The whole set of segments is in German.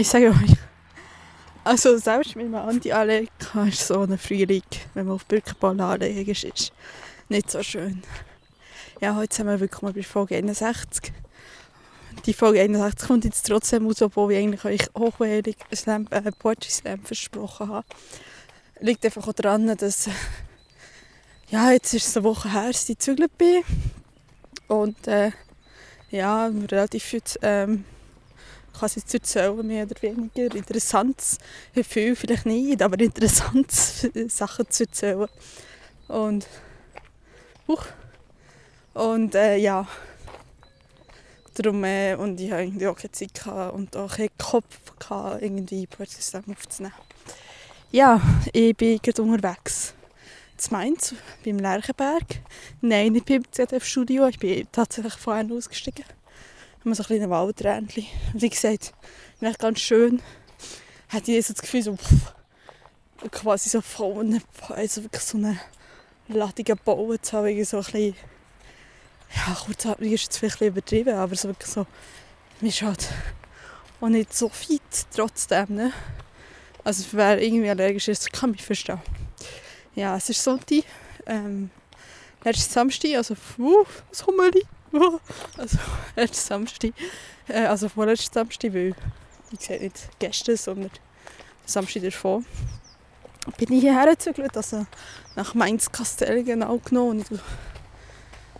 ich sage euch, also selbst mit einem Anti-Allergiker ist so ein Frühling, wenn man auf Birkenball allergisch ist, nicht so schön. Ja, heute sind wir wirklich mal bei Folge 61. Die Folge 61 kommt jetzt trotzdem aus, obwohl ich eigentlich euch hochwertig Slam, äh, Poetry Slam versprochen habe. Liegt einfach auch daran, dass ja, jetzt ist es eine Woche her, dass ich bin. Und äh, ja, relativ viel ähm, kann es jetzt erzählen, mehr oder weniger. Interessant, viel vielleicht nicht, aber interessant Sachen zu erzählen. Und, uh, und äh, ja, darum, äh, und ich hatte irgendwie auch keine Zeit gehabt und auch keinen Kopf gehabt, irgendwie Slam aufzunehmen. Ja, ich bin gerade unterwegs. zu Mainz, beim Lerchenberg. Nein, nicht beim ZDF-Studio, ich bin tatsächlich vorher ausgestiegen haben wir so ein kleines Waldrändchen. Und wie gesagt, echt ganz schön. Hatte ich so das Gefühl, so, pff, quasi so vorne, also wirklich so eine Ladung bauen zu haben, so ein bisschen, ja, kurzatmig ist jetzt vielleicht übertrieben, aber so wirklich so, mir halt auch nicht so fit trotzdem, ne? Also wer irgendwie allergisch ist, kann mich verstehen. Ja, es ist Sonntag, ähm, letzten Samstag, also, uh, was Hummerli. also letzten Samstag, äh, also vorletzten Samstag, weil, wie gesagt, nicht gestern, sondern Samstag davor, bin ich hierher gezügelt, also nach Mainz-Kastell genau genommen. Und,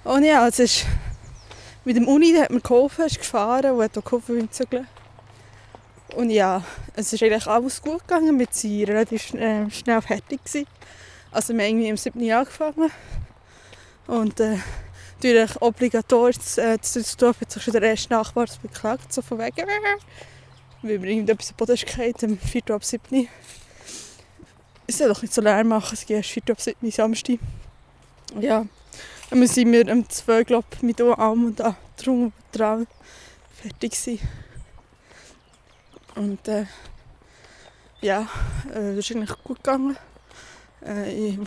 und ja, es ist, mit dem Uni hat mir geholfen, ist gefahren und hat auch geholfen beim Zügeln. Und ja, es ist eigentlich alles gut gegangen, wir waren relativ äh, schnell fertig. Gewesen. Also wir haben irgendwie im 7. Jahr angefangen. Und äh, natürlich obligatorisch äh, zu Düsseldorf hat sich schon der erste Nachbar beklagt, so von wegen, weil mir irgendetwas am Boden ist gefallen, am 4. ab 7. Es soll doch nicht so leer machen, es geht erst 4. ab 7. Samstag. Ja, dann sind wir am 2. glaube mit allem und drum dran fertig gewesen. Und äh, ja, äh, das ist eigentlich gut gegangen. Äh, ich,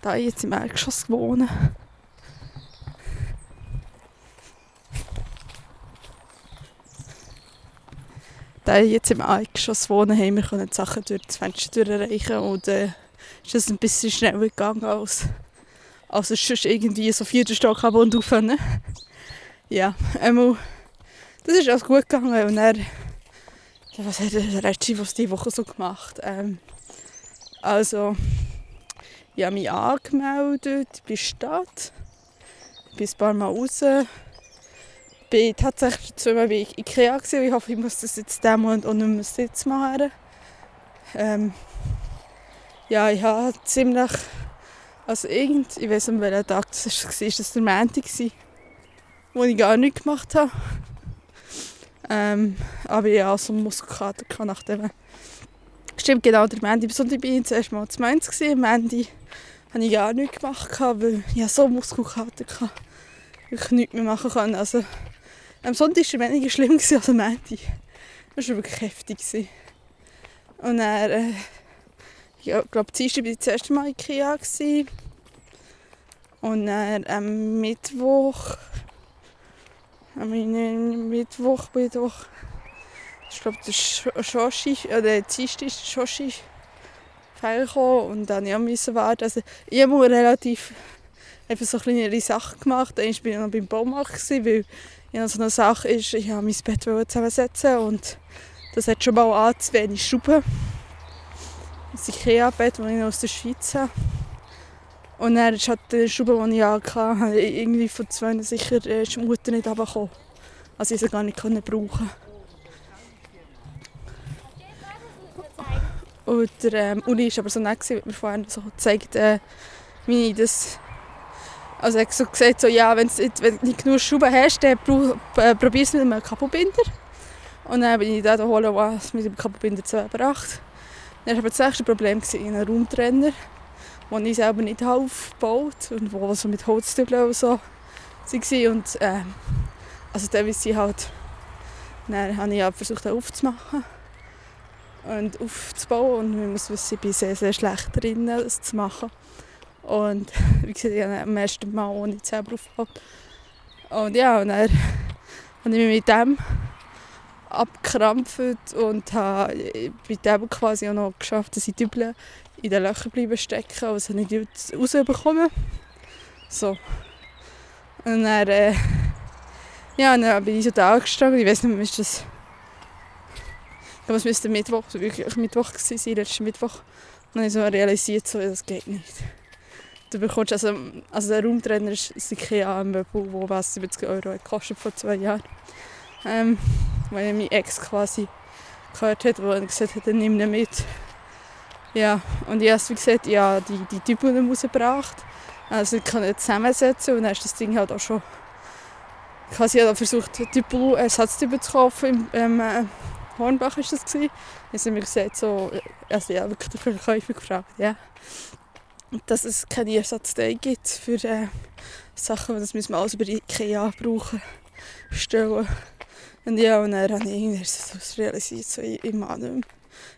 da ich jetzt im Erdgeschoss wohne, da jetzt im Erdgeschoss wohne, haben wir können die Sachen durch das Fenster erreichen und äh, ist das ein bisschen schneller gegangen als, als es sonst irgendwie so vierten Stock ab und auf. Ne? Ja, einmal, das ist alles gut gegangen und ja, was hat der Rest was diese Woche so gemacht? Ähm, also, ich habe mich angemeldet bei der Stadt, bin ein paar Mal raus, bin tatsächlich zweimal bei Ikea gewesen. Ich hoffe, ich muss das jetzt diesen Monat auch nicht mehr Sitz machen. Ähm, ja, ich habe ziemlich, also irgend, ich weiß nicht, welcher Tag das war, ist das der Montag wo ich gar nichts gemacht habe. Ähm, aber ich hatte so einen Muskelkater nach dem. Stimmt, genau, der Mandy. Besonders bin ich zuerst mal zu Mainz. Am Mandy habe ich gar nichts gemacht, weil ich so Muskelkater hatte. Ich nichts mehr machen können. Also, am Sonntag war es weniger schlimm als am Montag. Das war wirklich heftig. Und dann, äh, ich glaube, Dienstag war ich das erste Mal in Ikea. Und dann am Mittwoch, am Mittwoch, Mittwoch, ich glaube, der Shoshi, oder Dienstag ist der gekommen und dann musste ich warten. Also, ich habe relativ einfach so kleinere Sachen gemacht. Einmal war ich noch beim Baumarkt, weil ja, so eine Sache ist, ich habe mein Bett zusammensetzen und das hat schon mal an zu wenig Schrauben. Das Ikea-Bett, das ich aus der Schweiz habe. Und dann ist halt die Schraube, die ich hatte, irgendwie von zwei sicher äh, die Mutter nicht runtergekommen. Also ich sie gar nicht brauchen Und der ähm, Uli war aber so nett, wie mir vorhin so gezeigt, äh, wie ich das also er hat so gesagt, so, ja, wenn du nicht genug Schrauben hast, dann äh, probier es mit einem Kapobinder. Und dann bin ich da holen, was mit dem Kapobinder zusammengebracht. Dann war das nächste Problem in einem Raumtrenner, den ich selber nicht aufgebaut habe und wo so mit Holztübeln und so war. Und äh, also teilweise halt, dann habe ich halt versucht, aufzumachen und aufzubauen. Und man muss wissen, ich bin sehr, sehr schlecht drin, das zu machen. Und wie gesagt, ich habe am ersten Mal ohne selber aufgebaut. Und ja, und dann habe ich mich mit dem abgekrampft und habe bei dem quasi auch noch geschafft, dass ich Dübel in den Löchern bleiben stecken, also nicht rausbekommen. So. Und dann, äh, ja, dann bin ich so da gestanden. Ich weiß nicht ist das... Ich glaube, es müsste Mittwoch, wirklich Mittwoch sein, letzten Mittwoch. Und dann habe ich so realisiert, so, das geht nicht. Du bekommst, also, also der Raumtrainer ist ein IKEA-Möbel, der was 70 Euro gekostet vor zwei Jahren. Ähm, weil mein Ex quasi gehört hat, wo er gesagt hat, er nimmt ihn mit. Ja, und ich habe wie gesagt, ja, die, die Typen rausgebracht. Also ich kann nicht zusammensetzen und dann ist das Ding halt auch schon quasi hat versucht, Typen, Ersatztypen zu kaufen. Im, ähm, Hornbach war das. Gewesen. Dann haben mir gesagt, so, also ja, wirklich den Verkäufer gefragt, ja. Dass es keine Ersatzteile gibt für äh, Sachen, das müssen wir alles über Ikea brauchen, stellen. Und ja, und dann habe ich irgendwie so realisiert, so, ich, ich.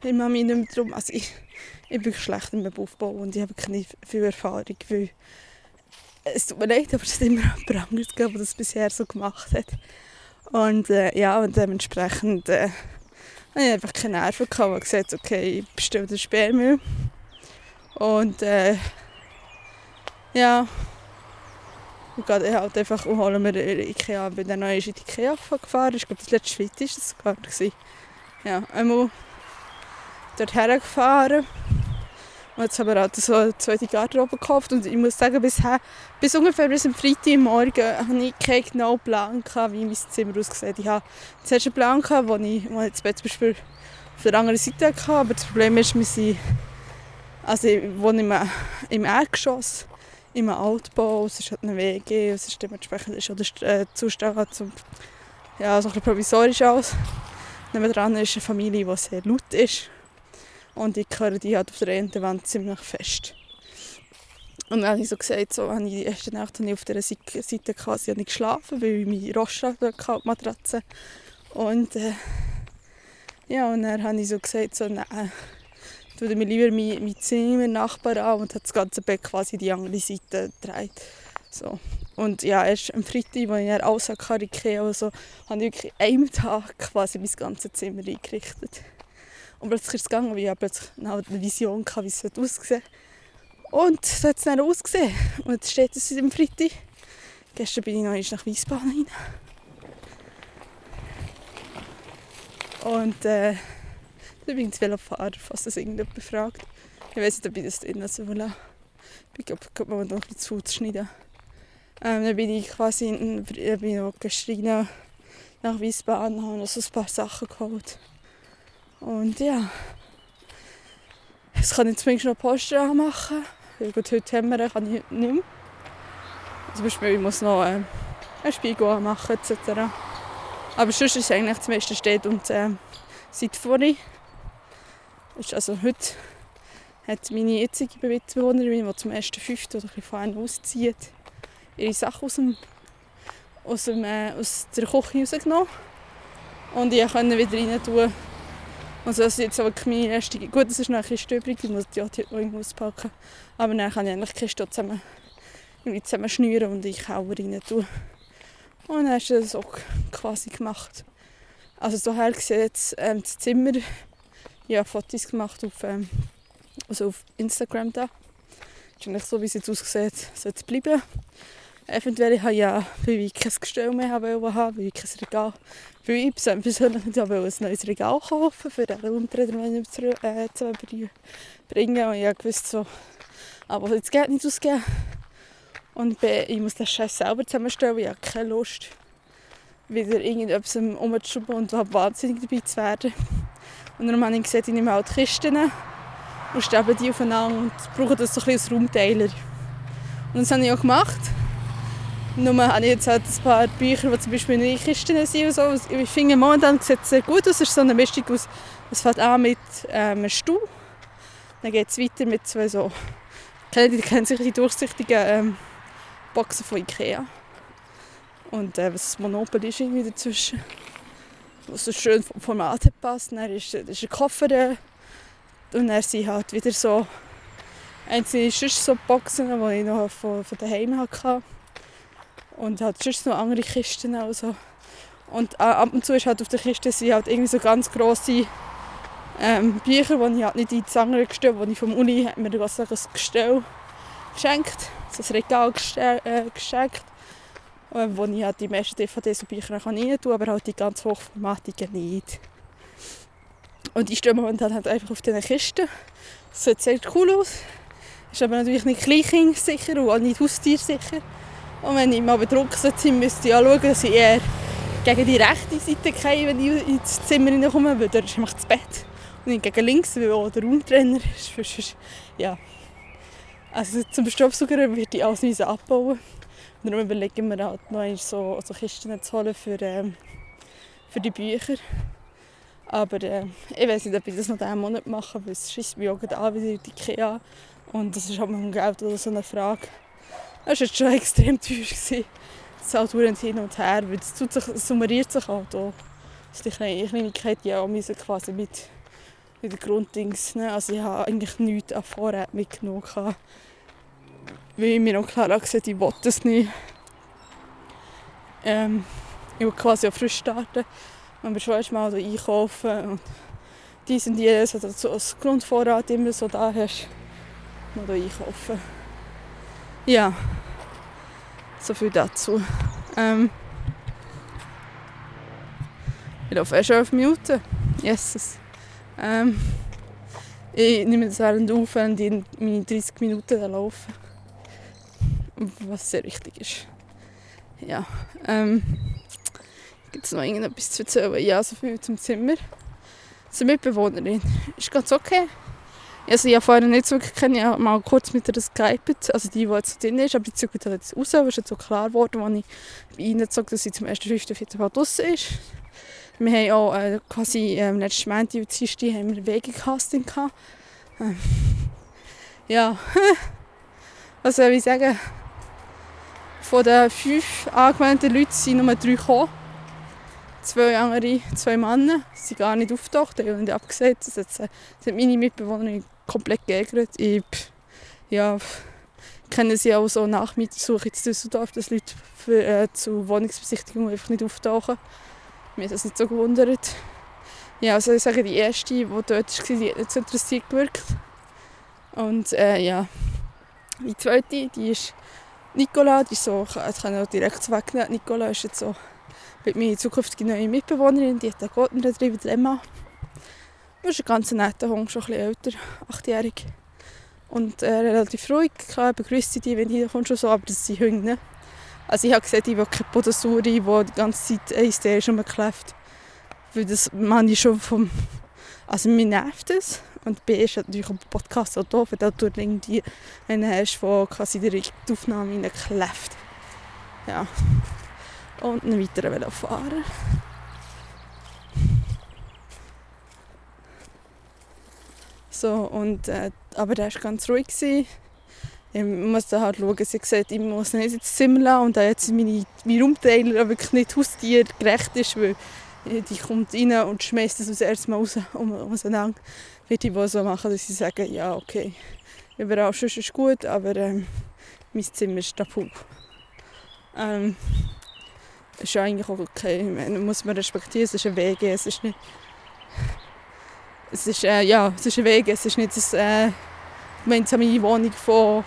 Ich mache mich nicht mehr darum. Also ich, ich bin schlecht im Aufbau und ich habe keine viel Erfahrung, weil es tut mir leid, aber es ist immer jemand anderes gegeben, der das bisher so gemacht hat. Und äh, ja, und dementsprechend äh, habe ich einfach keine Nerven gehabt und gesagt, okay, ich bestelle den Sperrmüll. Und äh, ja, ich gehe halt einfach und hole mir Ikea. Ich bin dann noch in die Ikea gefahren. Ich glaube, das letzte Schritt war das sogar. Ja, einmal dorthin gefahren. Und jetzt haben wir halt so eine zweite Garderobe gekauft. Und ich muss sagen, bisher, bis ungefähr bis am Freitagmorgen hatte ich keinen genauen Plan, wie mein Zimmer aussieht. Ich hatte zuerst einen Plan, wo ich, ich Bett zum Beispiel auf der anderen Seite hatte. Aber das Problem ist, wir sind, also ich wohne im, im Erdgeschoss im Altbau, es ist halt eine WG, es ist dementsprechend ist auch der äh, Zustand halt zum, ja, so ein provisorisch aus. Nebenan ist eine Familie, die sehr laut ist und ich höre die halt auf der einen Wand ziemlich fest. Und dann habe ich so gesagt, so, habe ich die erste Nacht habe ich auf dieser Seite quasi nicht geschlafen, weil ich meine Rost dort die Matratze. Und äh, ja, und dann habe ich so gesagt, so, nein, tue mir lieber mein, mein Zimmer Nachbar an und hat das ganze Bett quasi die andere Seite gedreht. So. Und ja, erst am Freitag, als ich dann alles hatte, also, habe ich wirklich einen Tag quasi mein ganzes Zimmer eingerichtet. Und plötzlich ist es gegangen, weil ich plötzlich eine Vision hatte, wie es aussehen Und so hat es dann ausgesehen. Und jetzt steht es am Freitag. Gestern bin ich noch nach Wiesbaden rein. Und äh, Übrigens Velofahrer, falls das irgendjemand fragt. Ich weiß nicht, ob ich das drin lassen will. Ich glaube, ich man noch ein bisschen zuschneiden. Ähm, dann bin ich quasi in, bin ich noch geschrien nach Wiesbaden und habe noch so ein paar Sachen geholt. Und ja, jetzt kann ich zumindest noch Poster machen. Weil gut, heute haben wir, kann ich heute nicht mehr. Zum Beispiel, ich muss noch äh, einen Spiegel machen etc. Aber sonst ist eigentlich das meiste steht und äh, seit vorhin also heute hat meine jetzige Mitbewohnerin, die zum 1.5. oder ein auszieht, ihre Sachen aus, dem, aus, dem, äh, aus der Küche rausgenommen. Und ich konnte wieder rein tun. Also das ist jetzt wirklich meine erste... Gut, es ist noch ein bisschen übrig, ich muss die auch irgendwo auspacken. Aber dann kann ich eigentlich die Kiste zusammen, zusammen schnüren und ich auch rein tun. Und dann hast du das auch quasi gemacht. Also so her sieht ähm, das Zimmer ja, Fotos gemacht auf, ähm, also auf Instagram da. Ist so, wie es jetzt aussieht, sollte es bleiben. Eventuell habe ich ja, weil ich kein Gestell mehr haben weil ich kein Regal, weil ich persönlich nicht ein neues Regal kaufen für den ich zu, äh, zu bringen. Und ich wusste so, aber jetzt geht nicht ausgeben. Und ich muss das Scheiß selber zusammenstellen, ich habe keine Lust, wieder irgendetwas umzuschrauben und wahnsinnig dabei zu werden. Und dann habe ich gesagt, ich nehme die Kisten und stelle die aufeinander und brauche das so ein bisschen als Raumteiler. Und das habe ich auch gemacht. Nur habe ich jetzt halt ein paar Bücher, die zum Beispiel in Kisten sind. So. Ich finde, momentan sieht es sehr gut aus. Es ist so eine Mischung aus, es fängt an mit ähm, einem Stuhl. Dann geht es weiter mit zwei so, die kennen sich die durchsichtigen ähm, Boxen von Ikea. Und äh, was das Monopol ist irgendwie dazwischen was so schön vom Format passt. Dann ist, ist ein Koffer und dann sind halt wieder so einzelne so Boxen, die ich noch von, von daheim hatte. Und halt sonst noch andere Kisten. Also. Und äh, ab und zu ist halt auf der Kiste sind halt irgendwie so ganz grosse ähm, Bücher, die ich halt nicht in die andere gestellt die ich vom Uni mir ein Gestell geschenkt, so ein Regal äh, geschenkt, äh, wo ich halt die meisten DVDs und Bücher rein tun aber halt die ganz hochformatigen nicht. Und ich stehe momentan halt einfach auf diesen Kisten. Das sieht sehr cool aus. Ist aber natürlich nicht kleinkindsicher und auch nicht haustiersicher. Und wenn ich mal betrunken bin, müsste ich anschauen, dass ich eher gegen die rechte Seite gehe, wenn ich ins Zimmer hineinkomme, weil dort ist einfach das Bett. Und nicht gegen links, weil auch der Raumtrenner ist. Ja. Also zum Staubsauger würde ich alles abbauen. Darum überlegen wir halt noch so, so Kisten zu holen für, ähm, für die Bücher. Aber äh, ich weiß nicht, ob ich das noch diesen Monat mache, weil es schießt mich auch an wie die IKEA. Und das ist halt mit dem Geld oder so eine Frage. Das war schon extrem teuer. Gewesen. Das halt hin und her, weil es sich, summariert sich halt auch. Also die Kleinigkeit ja auch quasi mit, mit den Grunddings. Ne? Also ich habe eigentlich nichts an Vorrat mitgenommen. Weil ich mir auch klar gesagt, ich wollte das nicht. Ähm, ich will quasi auch frisch starten wenn wir schon mal so einkaufen und dies und jenes, also so als Grundvorrat immer so da hast, mal da einkaufen. Ja, so viel dazu. Ähm, ich laufe erst 11 Minuten. Jesus. Ähm, ich nehme das während auf und in meine 30 Minuten laufen. Was sehr wichtig ist. Ja. Ähm, Gibt es noch irgendetwas zu erzählen? Ja, so viel zum Zimmer. Zur Mitbewohnerin. Ist ganz okay. Also ich habe vorher nicht so wirklich ich habe mal kurz mit ihr geskypet, also die, die jetzt drin ist, aber die zügelt halt jetzt raus, weil es jetzt so klar geworden, als ich bei ihnen gesagt dass sie zum 1.5. 4. Fall draußen ist. Wir haben auch äh, quasi ähm, letzten Montag und Dienstag haben wir Wegecasting gehabt. Ähm, ja, was soll ich sagen? Von den fünf angemeldeten Leuten sind nur drei gekommen zwei andere, zwei Männer, sind gar nicht auftaucht, die haben abgesagt. Das hat, das hat meine Mitbewohnerin komplett geärgert. Ich ja, kenne sie auch so nach Mietsuche in Düsseldorf, dass Leute für, äh, zu Wohnungsbesichtigungen einfach nicht auftauchen. Mir hat das nicht so gewundert. Ja, also ich sage, die erste, die dort war, die hat nicht so interessiert gewirkt. Und äh, ja, die zweite, die ist Nicola, die ist so, ich kann auch direkt wegnehmen. Nicola ist jetzt so mit meiner zukünftigen neuen Mitbewohnerin, die hat einen Golden Retriever Emma. Das ist ein ganz netter Hund, schon ein bisschen älter, achtjährig. Und äh, relativ ruhig, klar, begrüßt die, wenn die kommt schon so, aber das sind Hunde. Ne? Also ich habe gesehen, ich will keine Podosuri, die die ganze Zeit eins der ist rumgekläfft. Weil das meine ich schon vom... Also mir nervt das. Und B ist natürlich ein Podcast auch doof, weil du irgendwie einen hast, der quasi direkt die Aufnahme reinkläfft. Ja und einen weiteren Velofahrer. So, und, äh, aber der war ganz ruhig. Gewesen. Ich muss da halt schauen, sie gesagt, ich muss nicht ins Zimmer lassen und da jetzt meine, mein Raumteiler wirklich nicht haustiergerecht ist, weil die kommt rein und schmeißt das erste Mal raus um, auseinander. Würde ich wohl so machen, dass sie sagen, ja okay, überall sonst ist gut, aber ähm, mein Zimmer ist tabu. Ähm, ist eigentlich auch okay. Meine, muss man respektieren, es ist ein WG, es ist nicht... Es ist, äh, ja, es ist ein WG, es ist nicht eine äh, gemeinsame Wohnung von,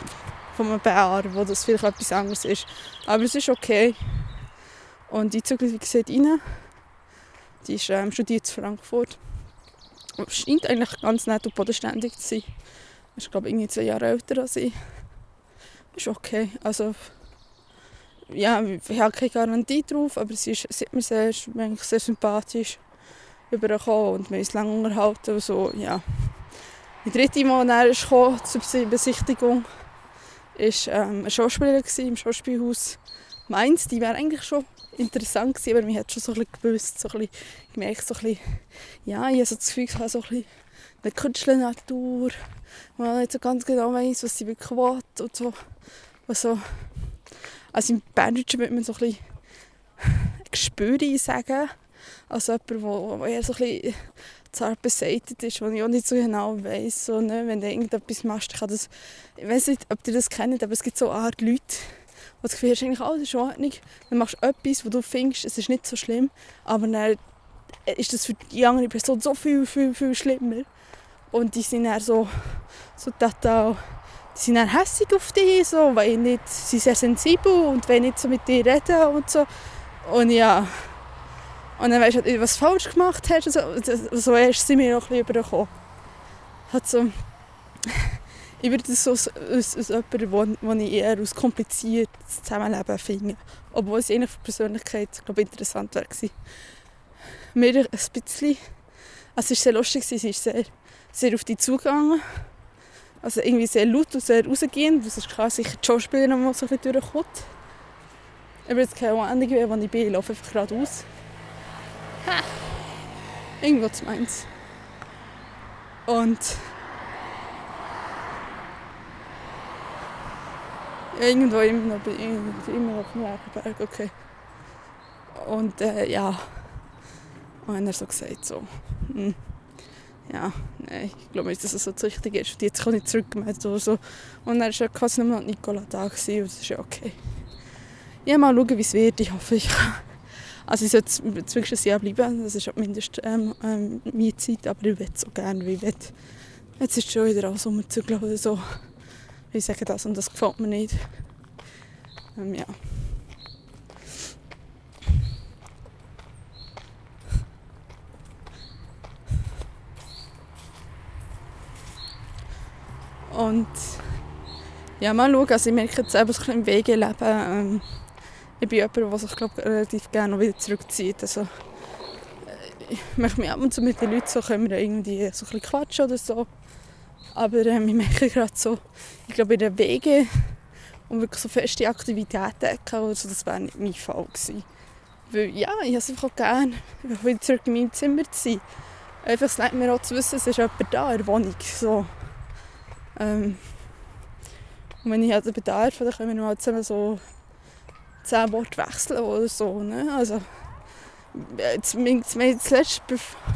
von einem Bär, wo das vielleicht etwas anderes ist. Aber es ist okay. Und die zügelt, wie gesagt, rein. Die ist, ähm, studiert in Frankfurt. Und scheint eigentlich ganz nett und bodenständig zu sein. Ist, glaube ich, irgendwie zwei Jahre älter als ich. Ist okay. Also, ja, ich habe keine Garantie drauf, aber sie, ist, sie mir sehr, sehr sympathisch übergekommen und wir haben uns lange unterhalten. Und so, ja. Die dritte als er kam, zur Besichtigung war ähm, eine Schauspielerin im Schauspielhaus Mainz. Die wäre eigentlich schon interessant gewesen, aber man hat schon so ein gewusst, so ein gemerkt, so ein ja, ich habe so das Gefühl, ich so ein bisschen eine Künstlernatur, wo man nicht so ganz genau weiß, was sie wirklich will und so. Und so also im Berndeutschen würde man so ein bisschen Gespür sagen. Also jemand, der eher so ein zart beseitigt ist, wo ich auch nicht so genau weiss. So, ne? Wenn du irgendetwas machst, kann das... Ich weiß nicht, ob ihr das kennt, aber es gibt so Art Leute, das Gefühl hast, eigentlich alles ist in Ordnung. Dann machst du etwas, wo du findest, es ist nicht so schlimm, aber dann ist das für die andere Person so viel, viel, viel schlimmer. Und die sind dann so, so total, die sind dann hässlich auf dich, so, weil nicht, sie sehr sensibel und wollen nicht so mit dir reden und so. Und ja, und dann weißt du, was du falsch gemacht hast. So, so erst sind wir noch ein bisschen übergekommen. Hat so, ich würde das so als, als, als jemanden, den ich eher als kompliziertes Zusammenleben finde. Obwohl es je von Persönlichkeit glaube interessant wäre Mir ein bisschen, also es war sehr lustig, sie ist sehr, sehr auf dich zugegangen. Also irgendwie sehr laut und sehr rausgehend. Das ist klar, sicher die Schauspielerin, die so ein bisschen durchkommt. Ich will jetzt keine Ahnung, wo ich bin, ich laufe einfach geradeaus. Ha! Irgendwo zu Mainz. Und irgendwo immer noch, immer auf dem Werkenberg, okay. Und äh, ja, und dann hat er so gesagt, so, hm, ja, nein, ich glaube nicht, dass es so das Richtige ist. Und jetzt kann ich zurückgemeldet oder so. Und dann war quasi nur noch Nicola da gewesen, und das ist ja okay. Ja, mal schauen, wie es wird. Ich hoffe, ich kann also ich sollte ein Jahr bleiben, das ist mindestens ähm, ähm, meine Zeit, aber ich will so gerne, wie ich will. Jetzt ist es schon wieder auch Sommerzügel oder so. Ich sage das und das gefällt mir nicht. Ähm, ja. Und ja, mal schauen. Also ich merke jetzt einfach im Wege leben. Ähm, ich bin jemand, der sich glaub, relativ gerne wieder zurückzieht. Also, äh, ich möchte mich ab und zu mit den Leuten so, können wir irgendwie so ein bisschen quatschen oder so. Aber ähm, ich merke gerade so, ich glaube in den Wegen und wirklich so feste Aktivitäten oder so, das wäre nicht mein Fall gewesen. Weil ja, ich habe es einfach gerne, wieder zurück in meinem Zimmer zu sein. Einfach, es leid mir auch zu wissen, es ist jemand da in der Wohnung. So. Ähm, und wenn ich halt bedarf, dann können wir mal zusammen so zehn Worte wechseln oder so. Ne? Also, jetzt, zuletzt,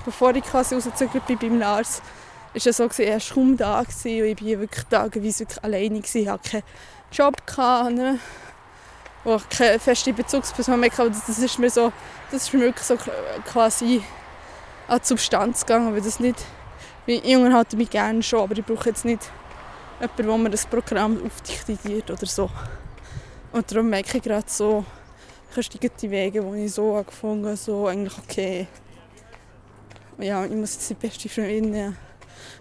bevor ich quasi rausgezögert bin beim Lars, war es so, gewesen, er war kaum da gewesen, und ich war wirklich tageweise wirklich alleine. Gewesen. Ich hatte keinen Job, gehabt, ne? wo ich keine feste Bezugsperson mehr hatte. Das ist mir, so, das ist mir wirklich so quasi an die Substanz gegangen, weil das nicht... Ich unterhalte mich gerne schon, aber ich brauche jetzt nicht jemanden, der mir das Programm aufdiktiert oder so. Und darum merke ich gerade so, ich die Wege, die ich so gefunden habe, so eigentlich okay. Ja, ich muss jetzt die beste Freundin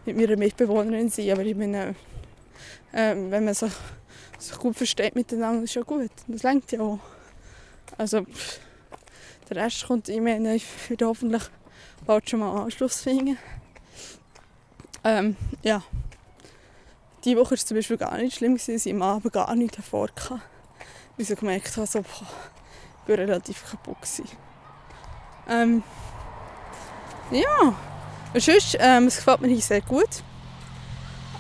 mit meiner Mitbewohnerin sein, aber ich meine, äh, wenn man sich, sich gut versteht miteinander, ist ja gut. Das lenkt ja auch. Also, der Rest kommt, ich meine, ich werde hoffentlich bald schon mal Anschluss finden. Ähm, ja. Diese Woche war es zum Beispiel gar nicht schlimm, dass ich am Abend gar nichts davor hatte ich so gemerkt habe, so, boah, ich war relativ kaputt. Ähm, ja, und sonst, ähm, es gefällt mir hier sehr gut.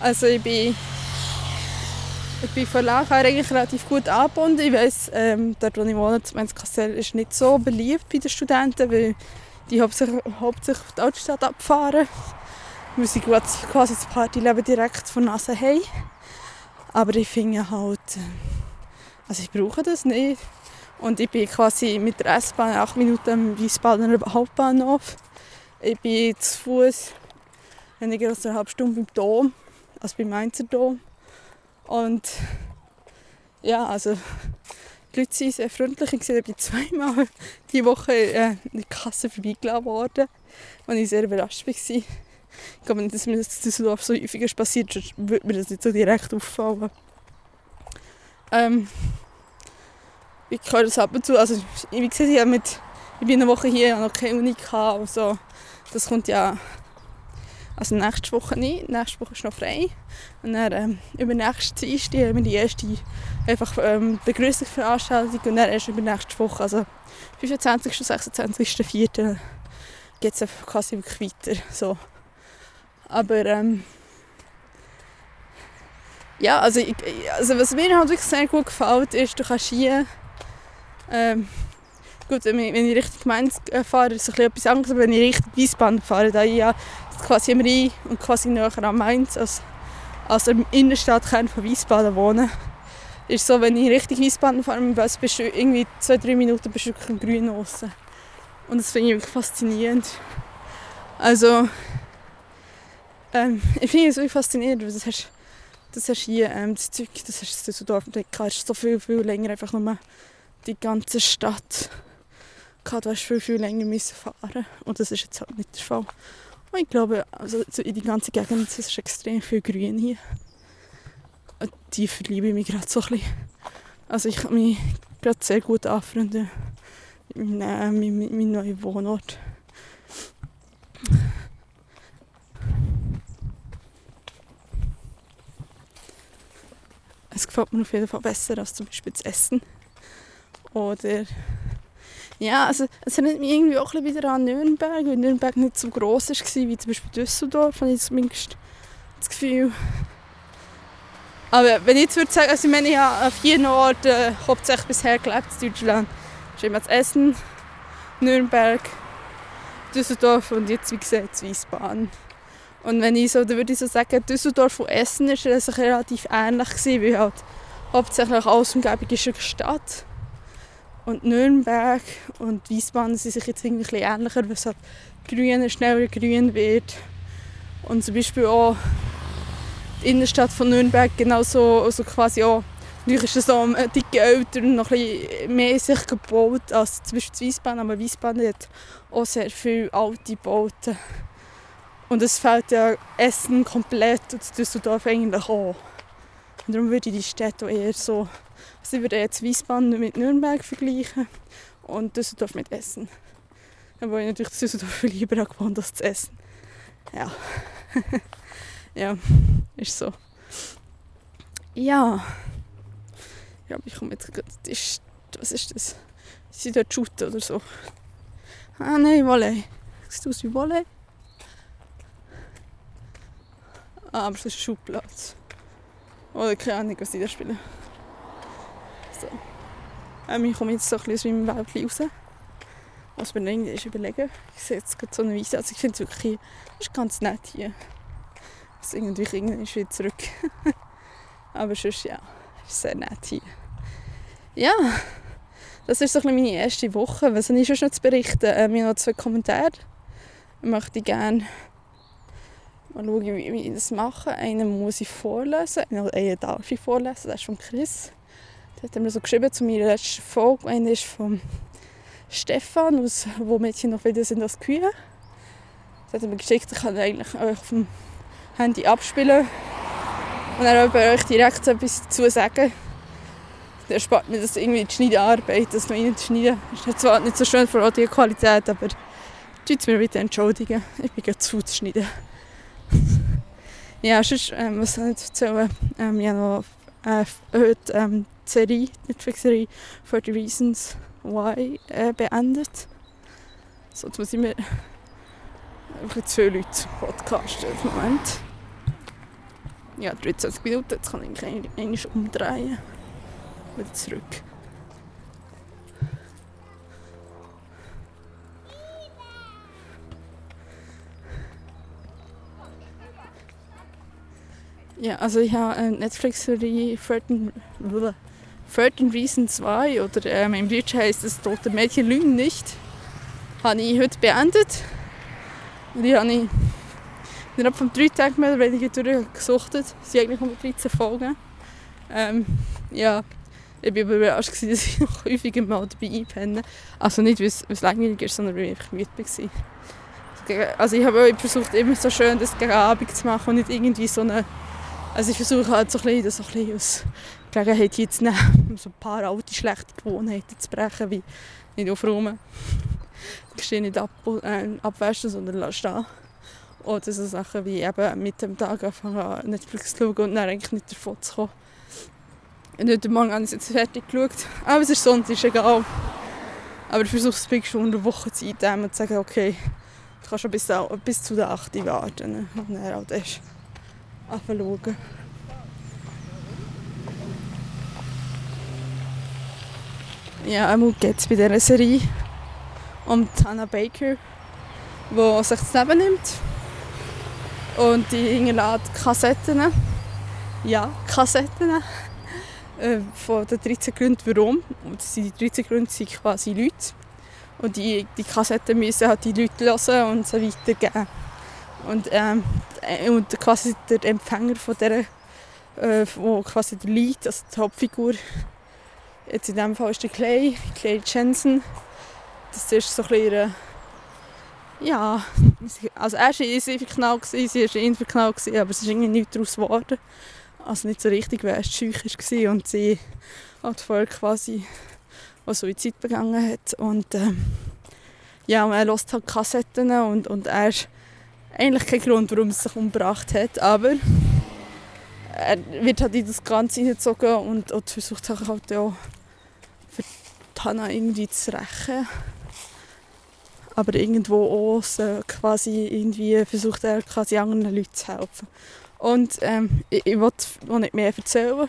Also ich bin, ich bin von Lager eigentlich relativ gut angebunden. Ich weiss, ähm, dort wo ich wohne, das Kassel ist nicht so beliebt bei den Studenten, weil die hauptsächlich, hauptsächlich auf die Altstadt abfahren. Wir sind quasi das Partyleben direkt von Nase haben. Aber ich finde halt... Äh, also ich brauche das nicht. Und ich bin quasi mit der S-Bahn acht Minuten am Wiesbadener Hauptbahnhof. Ich bin zu Fuß weniger als eine halbe Stunde beim Dom, also beim Mainzer Dom. Und ja, also die Leute sind sehr freundlich. Ich bin zweimal diese Woche äh, in der Kasse vorbeigelassen worden, und ich sehr überrascht war. Ich glaube nicht, dass mir das Düsseldorf so häufig passiert, sonst würde mir das nicht so direkt auffallen. Ähm, ich höre das ab und zu. Also, wie gesagt, ich, mit, ich bin eine Woche hier, habe noch keine Uni gehabt. Also, das kommt ja also nächste Woche nicht. Nächste Woche ist noch frei. Und dann ähm, übernächste Dienstag haben die erste einfach, ähm, Begrüßungsveranstaltung und dann erst übernächste Woche, also 25. 26. 4. geht es quasi wirklich weiter. So. Aber ähm, ja, also, ich, also was mir halt wirklich sehr gut gefällt, ist, du kannst hier ähm, gut, wenn ich Richtung Mainz fahre, ist es etwas anderes, aber wenn ich Richtung Wiesbaden fahre, da ich ja quasi im Rhein und quasi näher an Mainz als, als im Innenstadtkern von Wiesbaden wohne, ist so, wenn ich richtig Wiesbaden fahre bist du irgendwie zwei, drei Minuten bist du im Grün draussen. Und das finde ich wirklich faszinierend. Also, ähm, ich finde es wirklich faszinierend, weil das hast, das hast hier, ähm, das Zeug, das hast du in Düsseldorf entdeckt, ist so viel, viel länger einfach nur die ganze Stadt gehabt, du hast viel, viel länger müssen fahren und das ist jetzt halt nicht der Fall. Und ich glaube, also in die ganze Gegend es ist extrem viel Grün hier. Und die verliebe ich mich gerade so ein bisschen. Also ich kann mich gerade sehr gut anfreunden mit meinem, mit meinem neuen Wohnort. Es gefällt mir auf jeden Fall besser als zum Beispiel das Essen. Oder ja, also es erinnert mich irgendwie auch ein wieder an Nürnberg, weil Nürnberg nicht so gross war wie zum Beispiel Düsseldorf, habe ich zumindest das Gefühl. Aber wenn ich jetzt würde sagen, also ich meine, ich habe an vier Orten äh, hauptsächlich bisher gelebt in Deutschland. Das ist immer Essen, Nürnberg, Düsseldorf und jetzt, wie gesagt, Wiesbaden. Und wenn ich so, dann würde ich so sagen, Düsseldorf und Essen war relativ ähnlich, gewesen, weil halt hauptsächlich alles Umgebung ist eine Stadt und Nürnberg und Wiesbaden sind sich jetzt irgendwie ähnlicher, weil es halt grüner, schneller grün wird. Und zum Beispiel auch die Innenstadt von Nürnberg genauso also quasi auch Natürlich ist es so um dicke Eltern noch ein mehr sich gebaut als zum Beispiel Wiesbaden, aber Wiesbaden hat auch sehr viele alte Bauten. Und es fällt ja Essen komplett und Düsseldorf eigentlich auch. Und darum würde ich die Städte eher so also ich würde jetzt Wiesbaden mit Nürnberg vergleichen und Düsseldorf mit Essen. Obwohl ich natürlich Düsseldorf viel lieber gewohnt als zu Essen. Ja. ja, ist so. Ja. Ja, ich komme jetzt gerade. Ist, was ist das? Sie dort shooten oder so? Ah nein, Volley. Sieht aus wie Volley. Ah, aber es ist ein Schulplatz. Oder keine Ahnung, was die da spielen. So. Ähm, ich komme jetzt so ein bisschen aus meinem Wäldchen raus. Was mir irgendwie ist überlegen. Ich sehe jetzt gerade so eine Wiese. Also ich finde es wirklich ist ganz nett hier. Also irgendwie irgendwann ist wieder zurück. Aber sonst, ja, ist sehr nett hier. Ja, das ist so meine erste Woche. Was habe ich schon noch zu berichten? Ähm, ich habe noch zwei Kommentare. Ich möchte gerne mal schauen, wie ich das mache. Einen muss ich vorlesen, einen darf ich vorlesen. Das ist von Chris. Der hat mir so geschrieben zu meiner letzten Folge. Ist von Stefan, aus, wo Mädchen noch wieder sind als Kühe. Das hat er mir geschickt, ich kann eigentlich auf dem Handy abspielen und dann bei euch direkt etwas dazu sagen. Der spart mir das irgendwie die Schneidearbeit, das noch rein zu schneiden. Ist zwar nicht so schön für Audioqualität, aber tut mir bitte entschuldigen. Ich bin gerade zu zu schneiden. ja, sonst, ähm, was soll ich erzählen? Ähm, ich habe noch äh, heute ähm, die Serie, Netflix-Serie 30 Reasons Why äh, beendet. So, jetzt muss ich mir einfach zu viele Leute podcasten im Moment. Ja, 23 Minuten, jetzt kann ich eigentlich umdrehen. Wieder zurück. Ja, also ich habe eine Netflix-Serie 13, 13 Reasons 2 oder ähm, im Deutsch heißt es Tote Mädchen lügen nicht. Habe ich heute beendet. Und die habe ich innerhalb von drei Tagen mehr oder weniger durchgesuchtet. Es sind eigentlich nur 13 Folgen. Ähm, ja, ich war überrascht, dass ich noch häufiger mal dabei einpenne. Also nicht, weil es langweilig ist, sondern weil ich einfach müde war. Also ich habe versucht, immer so schön das gegen Abend zu machen und nicht irgendwie so eine also ich versuche halt so ein bisschen, das so ein bisschen aus Gelegenheit hier nehmen, um so ein paar alte, schlechte Gewohnheiten zu brechen, wie nicht aufräumen, Geschirr nicht ab, äh, abwaschen, sondern lassen stehen. Oder so Sachen wie eben mit dem Tag anfangen Netflix zu schauen und dann eigentlich nicht davon zu kommen. Und heute Morgen habe ich es jetzt fertig geschaut. Aber es ist Sonntag, ist egal. Aber ich versuche es schon unter der Woche zu eindämmen und zu sagen, okay, du kannst schon bis, bis zu der 8 warten. Und dann halt erst schauen. Ja, einmal geht es bei dieser Serie um Hannah Baker, die sich das Leben nimmt. Und die hinterlässt Kassetten. Ja, Kassetten. äh, von den 13 Gründen, warum. Und die 13 Gründe sind quasi Leute. Und die, die Kassetten müssen halt die Leute hören und so weitergeben. Und, ähm, und quasi der Empfänger von dieser, äh, quasi der Lead, also die Hauptfigur, jetzt in diesem Fall ist der Clay, Clay Jensen. Das ist so ein bisschen ja, also er war in sie verknallt, sie war in verknallt, aber es ist irgendwie nichts daraus geworden. Also nicht so richtig, weil er schüch war und sie hat vorher quasi auch Suizid begangen hat. Und ähm, ja, und er hört halt Kassetten und, und er ist eigentlich kein Grund, warum er sich umgebracht hat, aber er wird halt in das Ganze hineingezogen und, und versucht halt auch Hannah irgendwie zu rächen aber irgendwo auch so quasi irgendwie versucht er quasi anderen Leuten zu helfen. Und ähm, ich, ich will nicht mehr erzählen.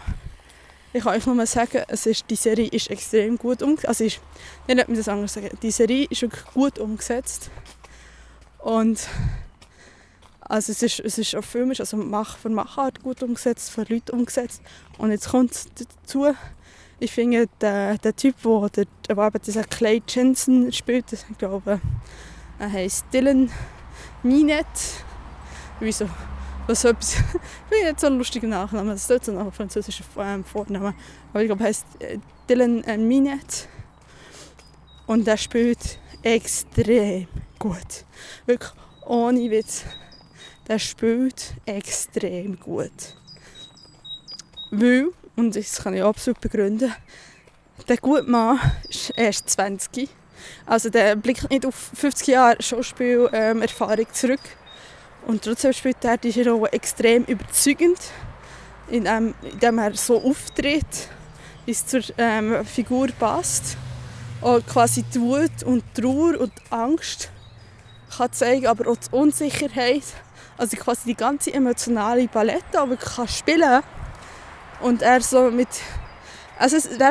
Ich kann euch nur sagen, es ist, die Serie ist extrem gut umgesetzt. Also ist, nicht das anders sagen. Die Serie ist wirklich gut umgesetzt. Und also es ist, es ist auch filmisch, also Mach, Machart gut umgesetzt, von Leuten umgesetzt. Und jetzt kommt dazu, ich finde, der, der Typ, der, der, der eben dieser Clay Jensen spielt, ich glaube, er heißt Dylan Minet. Wieso? Was so ich finde so ein lustiger Nachname. Das ist so ein französischer ähm, Vorname. Aber ich glaube, er heißt äh, Dylan äh, Minet. Und er spielt extrem gut. Wirklich ohne Witz. Der spielt extrem gut. Weil und das kann ich absolut begründen, der gute Mann ist erst 20. Also der blickt nicht auf 50 Jahre Schauspielerfahrung ähm, zurück. Und trotzdem spielt er diese Rolle extrem überzeugend, indem, indem er so auftritt, wie es zur ähm, Figur passt. Und quasi die Wut und Trauer und Angst kann zeigen, aber auch die Unsicherheit. Also quasi die ganze emotionale Palette, die er kann spielen kann und er so mit... Also es, hat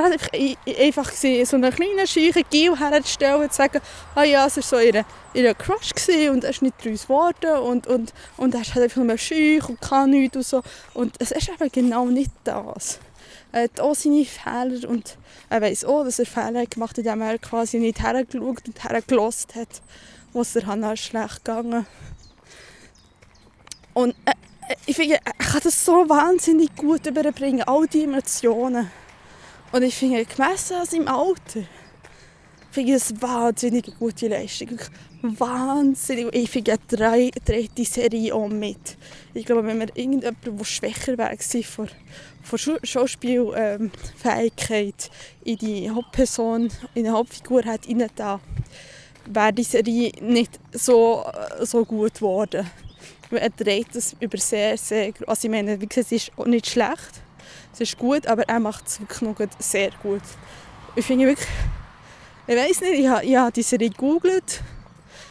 einfach, gesehen, so einen kleinen, scheuchen Gil herzustellen und zu sagen, ah ja, es war so ihr, ihr Crush und er ist nicht daraus geworden und, und, und er hat einfach nur scheuch und kann nichts und so. Und es ist eben genau nicht das. Er hat auch seine Fehler und er weiß auch, dass er Fehler gemacht hat, indem er quasi nicht hergeschaut und hergelost hat, was er Hannah schlecht gegangen Und äh, ich finde, er kann das so wahnsinnig gut überbringen, all die Emotionen. Und ich finde, gemessen an seinem Alter, finde ich das wahnsinnig gute Leistung. Wahnsinnig. Ich finde, er dreht die Serie auch mit. Ich glaube, wenn man irgendjemand, der schwächer wäre von, von Schauspielfähigkeit in die Hauptperson, in die Hauptfigur hat, da wäre die Serie nicht so, so gut geworden er dreht es über sehr, sehr... Also ich meine, wie gesagt, es ist nicht schlecht. Es ist gut, aber er macht es wirklich noch sehr gut. Ich finde wirklich... Ich weiß nicht, ich habe, ich habe die Serie gegoogelt.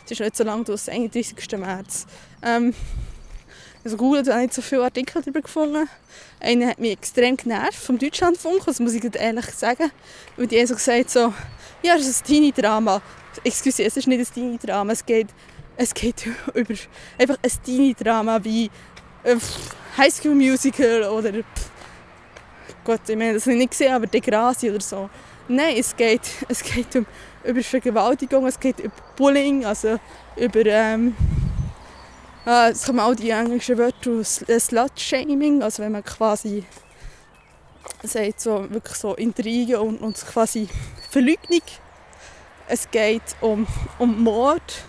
Es ist nicht so lange, das 31. März. Ähm, also googelt habe nicht so viele Artikel darüber gefunden. Einer hat mich extrem genervt vom Deutschlandfunk, das muss ich ehrlich sagen. Weil die haben so gesagt so, ja, es ist ein Teenie-Drama. Excuse, es ist nicht ein Teenie-Drama, es geht es geht über einfach ein Teenie-Drama wie äh, High School Musical oder pff, Gott, ich meine, das habe ich nicht gesehen, aber Degrassi oder so. Nein, es geht, es geht um, über Vergewaltigung, es geht über Bullying, also über ähm, äh, es kommen auch die englischen Wörter Slut-Shaming, also wenn man quasi sagt, so, wirklich so Intrigen und, und quasi Verleugnung. Es geht um, um Mord,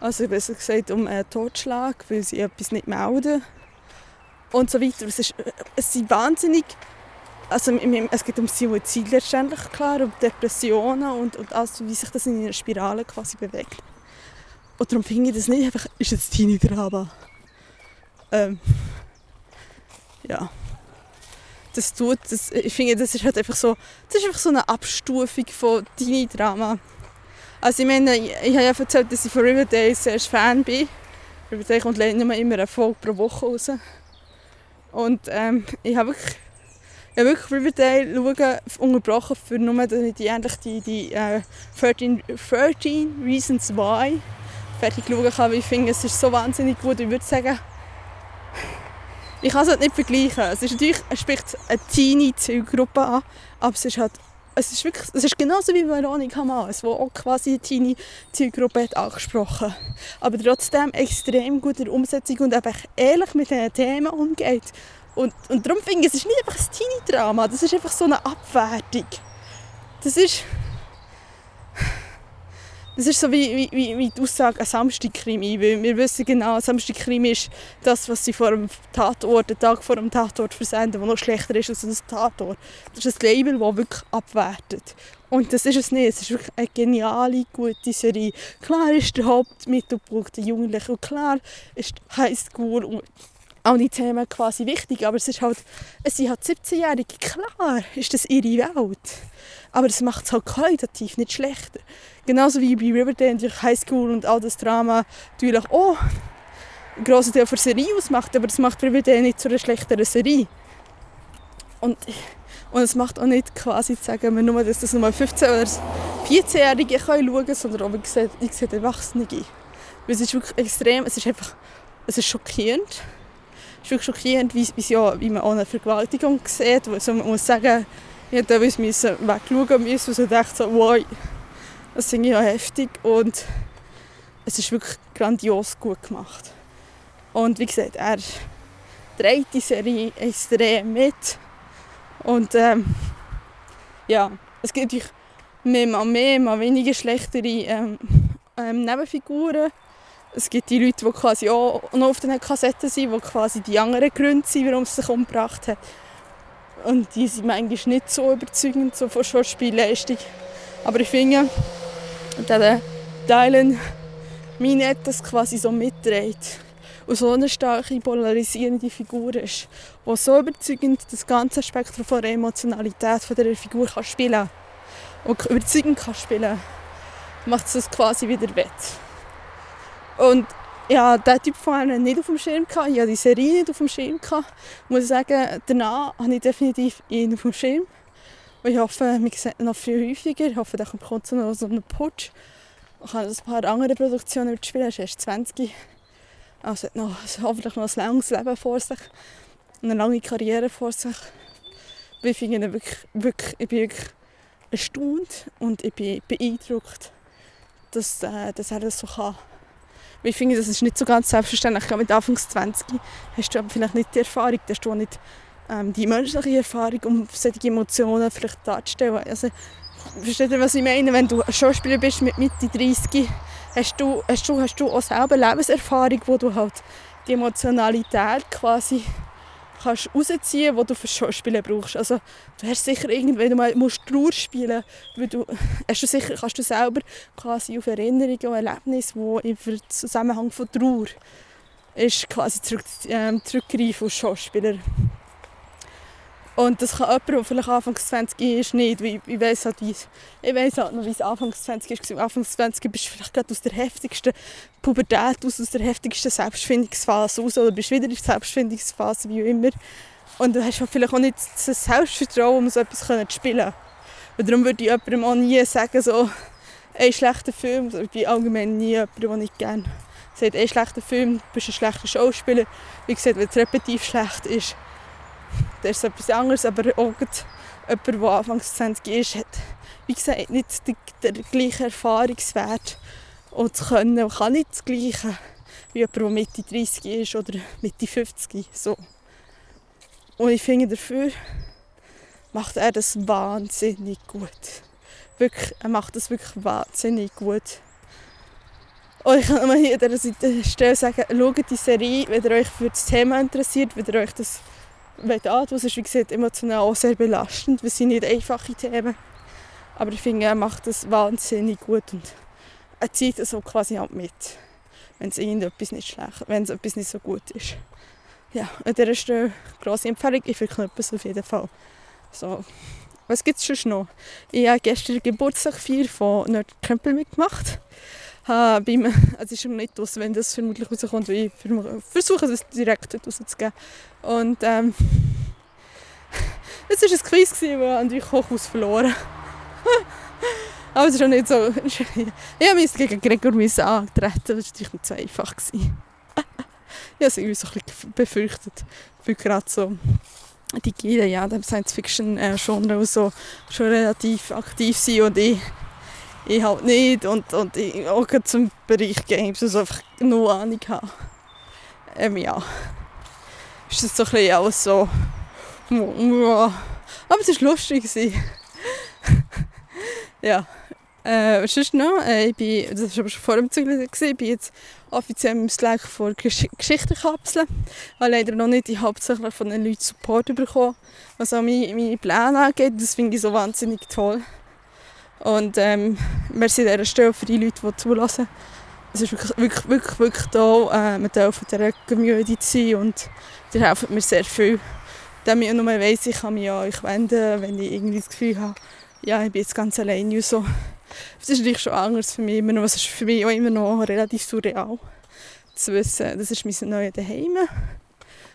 also besser gesagt um einen Totschlag, weil sie etwas nicht melden und so weiter. Es, ist, es sind wahnsinnig, also es geht um Suizid letztendlich, klar, um Depressionen und, und also, wie sich das in einer Spirale quasi bewegt. Und darum finde ich das nicht einfach, ist jetzt Teenie-Drama. Ähm, ja. Das tut, das, ich finde, das ist halt einfach so, das ist einfach so eine Abstufung von Teenie-Drama. Also ich meine, ich, habe ja erzählt, dass ich von Riverdale sehr Fan bin. Riverdale kommt leider immer eine Folge pro Woche raus. Und ähm, ich habe wirklich, ich wirklich Riverdale schauen, unterbrochen für nur die, die, die, die äh, 13, 13 Reasons Why fertig schauen kann. Ich finde, es ist so wahnsinnig gut. Ich würde sagen, ich kann es halt nicht vergleichen. Es ist natürlich, es spricht eine Teenie-Zielgruppe an, aber es ist halt es ist wirklich, es ist genauso wie Veronika Maas, die auch quasi eine Teenie-Zielgruppe hat angesprochen aber trotzdem extrem gute Umsetzung und einfach ehrlich mit diesen Themen umgeht. Und, und darum finde ich, es ist nicht einfach ein Teenie-Drama, das ist einfach so eine Abwertung. Das ist... Das ist so wie, wie, wie die Aussage, ein Samstagkrimi. wir wissen genau, ein Samstagkrimi ist das, was sie vor dem Tatort, den Tag vor dem Tatort versenden, was noch schlechter ist als ein Tatort. Das ist ein Label, das wirklich abwertet. Und das ist es nicht. Es ist wirklich eine geniale, gute Serie. Klar ist der Hauptmittelpunkt der Jugendlichen und klar ist Highschool und auch die Themen quasi wichtig, aber es ist halt, es sind halt 17-Jährige, klar ist das ihre Welt. Aber das macht es halt qualitativ nicht schlechter. Genauso wie bei Riverdale natürlich Highschool und all das Drama natürlich auch einen grossen Teil der Serie ausmacht, aber das macht Riverdale nicht zu einer schlechteren Serie. Und, und es macht auch nicht quasi, sagen wir nur, dass das nur 15- oder 14-Jährige schauen können, sondern auch, wie gesagt, ich sehe Erwachsene. Weil es ist wirklich extrem, es ist einfach, es ist schockierend. Ist wirklich schockierend, wie, wie, wie man auch eine Vergewaltigung sieht. Also man muss sagen, ich hätte teilweise wegschauen müssen und dachte so, wow, das ich ja heftig und es ist wirklich grandios gut gemacht. Und wie gesagt, er dreht die Serie extrem mit und ähm, ja, es gibt natürlich mehr mal mehr, mal weniger schlechtere ähm, ähm, Nebenfiguren. Es gibt die Leute, die quasi auch noch auf den Kassetten sind, die quasi die anderen Gründe sind, warum sie sich umgebracht haben. Und die sind manchmal nicht so überzeugend so von Schauspielleistung. Aber ich finde, der Dylan Minette das quasi so mitträgt und so eine starke polarisierende Figur ist, die so überzeugend das ganze Spektrum von der Emotionalität von der Figur kann spielen und überzeugend kann spielen, macht es das quasi wieder wett. Und ja, diesen Typ vorher nicht auf dem Schirm gehabt. Ich hatte die Serie nicht auf dem Schirm gehabt. Ich muss sagen, danach habe ich definitiv ihn auf dem Schirm. Und ich hoffe, wir sehen ihn noch viel häufiger. Ich hoffe, da kommt noch so einen Putsch. Ich habe ein paar andere Produktionen spielen. Er ist erst 20. Also hat noch, hoffentlich noch ein langes Leben vor sich. Eine lange Karriere vor sich. Ich finde wirklich, wirklich, ich bin wirklich erstaunt und ich bin beeindruckt, dass, äh, dass er das so kann. Ich finde, das ist nicht so ganz selbstverständlich. Mit Anfangs 20 hast du aber vielleicht nicht die Erfahrung, hast du nicht ähm, die menschliche Erfahrung, um solche Emotionen vielleicht darzustellen. Also, versteht ihr, was ich meine? Wenn du Schauspieler bist mit Mitte 30, hast du, hast du, hast du auch selber Lebenserfahrung, wo du halt die Emotionalität quasi kannst rausziehen, die du für Schauspielen brauchst. Also du hast sicher irgendwie, du musst Trauer spielen, weil du, hast du sicher, kannst du selber quasi auf Erinnerungen und Erlebnisse, die im Zusammenhang von Trauer ist, quasi zurück, ähm, zurückgreifen als Schauspieler. Und das kann jemand, der vielleicht Anfangs 20 ist, nicht. Ich, ich weiss halt, wie es, ich halt noch, wie es Anfangs 20 war. Anfangs 20 bist du vielleicht gerade aus der heftigsten Pubertät aus, aus der heftigsten Selbstfindungsphase aus oder bist wieder in der Selbstfindungsphase, wie immer. Und du hast halt vielleicht auch nicht das Selbstvertrauen, um so etwas zu spielen. Und darum würde ich jemandem auch nie sagen, so, ein schlechter Film, ich bin allgemein nie jemand, den ich gerne sagt, ein schlechter Film, du bist ein schlechter Schauspieler. Wie gesagt, wenn es repetitiv schlecht ist, das ist etwas anderes, aber auch jemand, der Anfangs 20 ist, hat, wie gesagt, nicht den, den gleichen Erfahrungswert und zu können, kann nicht das Gleiche wie jemand, der Mitte 30 ist oder Mitte 50. So. Und ich finde, dafür macht er das wahnsinnig gut. Wirklich, er macht das wirklich wahnsinnig gut. Und ich kann nur hier an dieser Stelle sagen, schaut die Serie, wenn ihr euch für das Thema interessiert, wenn ihr euch das antun ist, wie gesagt, emotional auch sehr belastend. Wir sind nicht einfache Themen. Aber ich finde, er macht das wahnsinnig gut und er zieht es so quasi auch mit, wenn es irgendetwas nicht schlecht, wenn es etwas nicht so gut ist. Ja, an dieser Stelle eine grosse Empfehlung, ich verknüpfe es auf jeden Fall. So. Was gibt es schon noch? Ich habe gestern Geburtstag von Nerd Krempel mitgemacht habe beim, es ist noch nicht aus, wenn das vermutlich rauskommt, weil ich versuche es direkt rauszugeben. Und ähm, es war ein Quiz, wo ich Hochhaus verloren Aber es ist auch nicht so... Ich musste gegen Gregor antreten, das war natürlich nicht so einfach. ich habe es irgendwie so ein bisschen befürchtet. weil gerade so die Gier, ja, dem Science-Fiction-Genre so schon relativ aktiv sind und ich, ich halt nicht und, und ich auch zum Bereich Games also einfach nur Ahnung habe. Ähm, ja, ist das so ein bisschen alles so aber es war lustig. ja. Äh, was ist noch? Äh, ich bin, das war aber schon vor dem Zügeln, ich bin jetzt offiziell im Slack vor Gesch Geschichtenkapseln. Ich habe leider noch nicht die hauptsächlich von den Leuten Support bekommen, was auch meine, meine Pläne angeht. Das finde ich so wahnsinnig toll. Und ähm, merci an dieser Stelle für die Leute, die zulassen. Es ist wirklich, wirklich, wirklich, wirklich toll, äh, mit Teil dieser Community sein und die helfen mir sehr viel damit ich nur weiss, ich kann mich an euch wenden, wenn ich irgendwie das Gefühl habe, ja, ich bin jetzt ganz allein und so. Ist natürlich schon anders für mich immer. Es ist für mich auch immer noch relativ surreal zu wissen, das ist mein neues Daheim.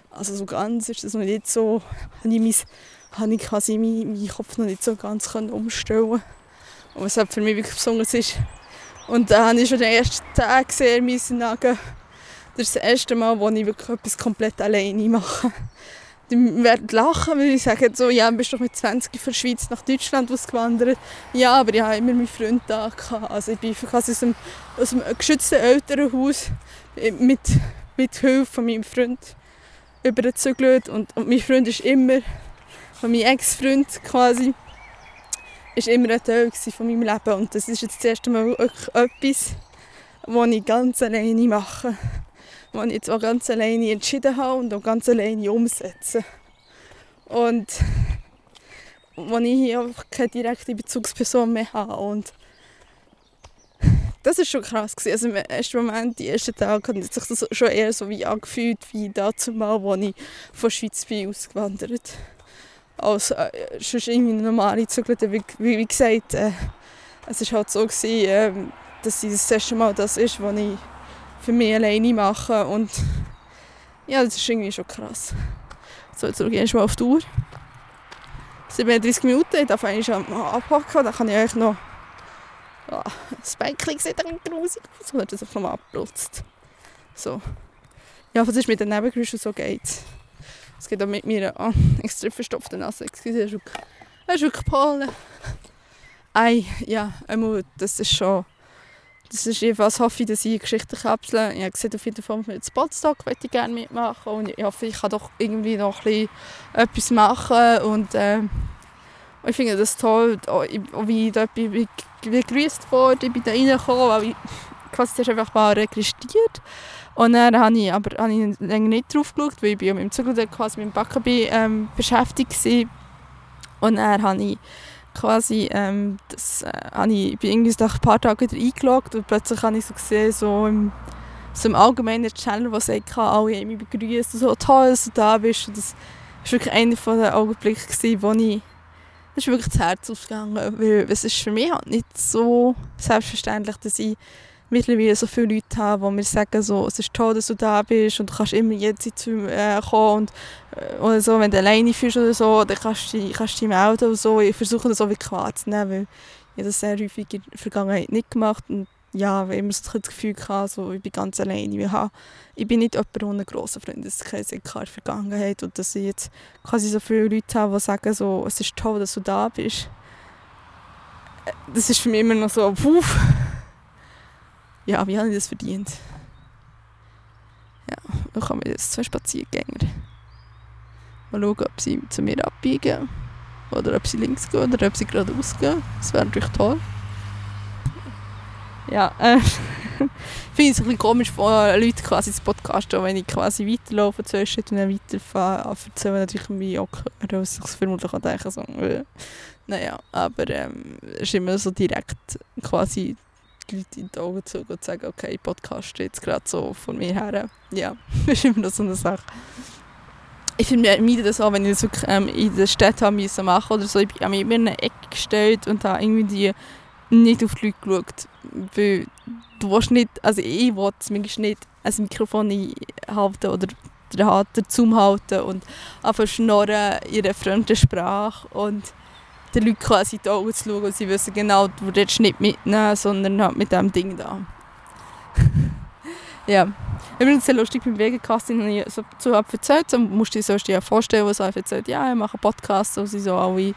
Also so ganz ist das noch nicht so, habe ich, mein, habe ich quasi meinen, meinen Kopf noch nicht so ganz können umstellen Und was halt für mich wirklich besonders ist. Und da habe ich schon den ersten Tag gesehen, müssen sagen, das ist das erste Mal, wo ich wirklich etwas komplett alleine mache die werden lachen, weil ich sage so, ja, bist doch mit 20 von der Schweiz nach Deutschland ausgewandert. Ja, aber ich habe immer meinen Freund da. Also ich bin quasi aus einem, geschützten Elternhaus mit, mit Hilfe von meinem Freund übergezügelt und, und mein Freund ist immer, meinem Ex-Freund quasi, ist immer ein Teil von meinem Leben und das ist jetzt das erste Mal etwas, was ich ganz alleine mache was ich jetzt auch ganz alleine entschieden habe und auch ganz alleine umsetze. Und wo ich hier einfach keine direkte Bezugsperson mehr habe. Und das ist schon krass gewesen. Also im ersten Moment, die ersten Tage, hat sich das schon eher so wie angefühlt, wie dazu mal, als ich von der Schweiz bin ausgewandert als äh, sonst irgendwie normale Zügelte. Wie, wie, wie gesagt, äh, es war halt so, gewesen, äh, dass das erste Mal das ist, was ich für mich alleine machen und ja, das ist irgendwie schon krass. So, jetzt schaue ich mal auf die Uhr. 37 Minuten, ich darf eigentlich schon abpacken, dann kann ich euch noch ja, das Bänkchen sieht ein grusig aus, oder das einfach mal abplutzt. So. Ja, was ist mit den Nebengeräuschen so geht. Es geht auch mit mir an. Oh, extrem verstopfte Nase. Excuse, das ist wirklich Pollen. Ei, ja, das ist schon das ist jedenfalls hoffe ich, dass ich Geschichtenkapseln, ich habe gesehen, auf jeden Fall mit Spotstock möchte ich gerne mitmachen und ich hoffe, ich kann doch irgendwie noch ein bisschen etwas machen und äh, ich finde das toll, wie ich da begrüßt wurde, ich bin da reingekommen, quasi einfach mal registriert und dann habe ich aber habe ich länger nicht drauf geschaut, weil ich bin mit dem Zug quasi mit dem Backen ähm, beschäftigt war und dann habe ich quasi, ähm, das, äh, ich, bin irgendwie nach ein paar Tagen wieder eingeloggt und plötzlich habe ich so gesehen, so im, so im allgemeinen Channel, was ich alle haben mich begrüßt und so, toll, dass du da bist. Und das war wirklich einer der Augenblicke, wo ich, das ist wirklich das Herz aufgegangen, weil es ist für mich halt nicht so selbstverständlich, dass ich mittlerweile so viele Leute haben, die mir sagen, so, es ist toll, dass du da bist und du kannst immer jetzt zu mir äh, kommen und, äh, oder so, wenn du alleine fühlst oder so, dann kannst du, kannst dich melden oder so. Ich versuche das auch wirklich wahrzunehmen, weil ich das sehr häufig in der Vergangenheit nicht gemacht und ja, weil ich immer so das Gefühl hatte, so, ich bin ganz alleine. Ich, ich bin nicht jemand ohne grossen Freundeskreis in der Vergangenheit und dass ich jetzt quasi so viele Leute habe, die sagen, so, es ist toll, dass du da bist. Äh, das ist für mich immer noch so, puh, ja, wie habe ich das verdient? Ja, dann kommen jetzt zwei Spaziergänger. Mal schauen, ob sie zu mir abbiegen oder ob sie links gehen oder ob sie geradeaus gehen. Das wäre natürlich toll. Ja, äh, finde es ein bisschen komisch von Leuten quasi das Podcast, wenn ich quasi weiterlaufe zuerst und dann weiterfahre, erzählen natürlich mich auch hören, was ich vermutlich auch denken so, äh, naja, aber ähm, es ist immer so direkt quasi die Leute in die Augen zu und sagen, okay, Podcast steht jetzt gerade so von mir her. Ja, das ist immer so eine Sache. Ich finde mir das auch, wenn ich das wirklich ähm, in der Stadt haben müssen machen oder so, ich habe mich immer in eine Ecke gestellt und habe irgendwie nicht auf die Leute geschaut, weil du willst nicht, also ich will zumindest nicht ein Mikrofon halten oder den Zoom halten und einfach schnorren in einer fremden Sprache und den Leuten quasi in die Augen zu schauen und sie wissen genau, du nicht mitnehmen, sondern halt mit diesem Ding da. ja, Übrigens sehr lustig beim Wegecasting, wenn ich so zu erzählt, so musst dir sonst ja vorstellen, was er erzählt, ja, ich mache einen Podcast, so sie so alle,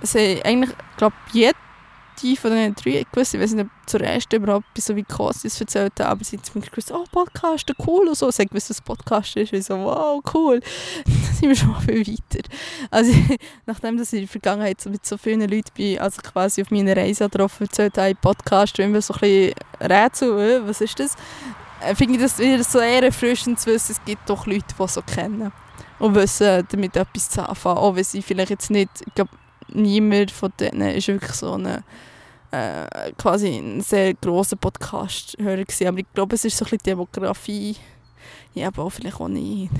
also eigentlich, glaube jede von den drei, ich wusste, ich weiß nicht, ob zur ersten überhaupt so wie Kostis erzählt haben, aber sie haben zumindest gewusst, oh, Podcast, cool und so, sie haben gewusst, was Podcast ist, ich so, wow, cool, dann sind wir schon mal viel weiter. Also, nachdem dass ich in der Vergangenheit so mit so vielen Leuten bin, also quasi auf meiner Reise darauf erzählt habe, Podcast, immer so ein bisschen Rätsel, äh, was ist das, äh, finde ich das wieder so eher erfrischend zu wissen, es gibt doch Leute, die so kennen und wissen damit etwas zu anfangen, auch wenn sie vielleicht jetzt nicht, ich glaube, niemand von denen ist wirklich so eine äh, quasi ein sehr grosser Podcast-Hörer gewesen. Aber ich glaube, es ist so ein bisschen Demografie. Ja, aber auch vielleicht auch nicht.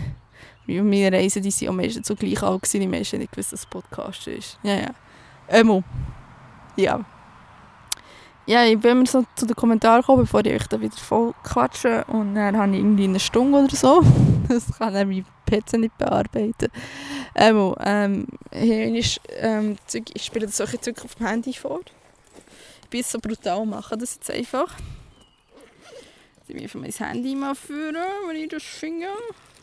Wie bei meinen Reisen, die waren auch meistens so gleich alt gewesen. Die meisten nicht gewusst, dass es Podcast ist. Ja, ja. Emo. Ja. Ja, ich bin mir so zu den Kommentaren gekommen, bevor ich euch da wieder voll quatsche. Und dann habe ich irgendwie eine Stunde oder so. Das kann dann mein PC nicht bearbeiten. Emo, ähm, hier ist, ähm, ich spiele solche Zeug auf dem Handy vor bis so brutal machen das jetzt einfach. Ich will mein Handy mal führen, wenn ich das finde.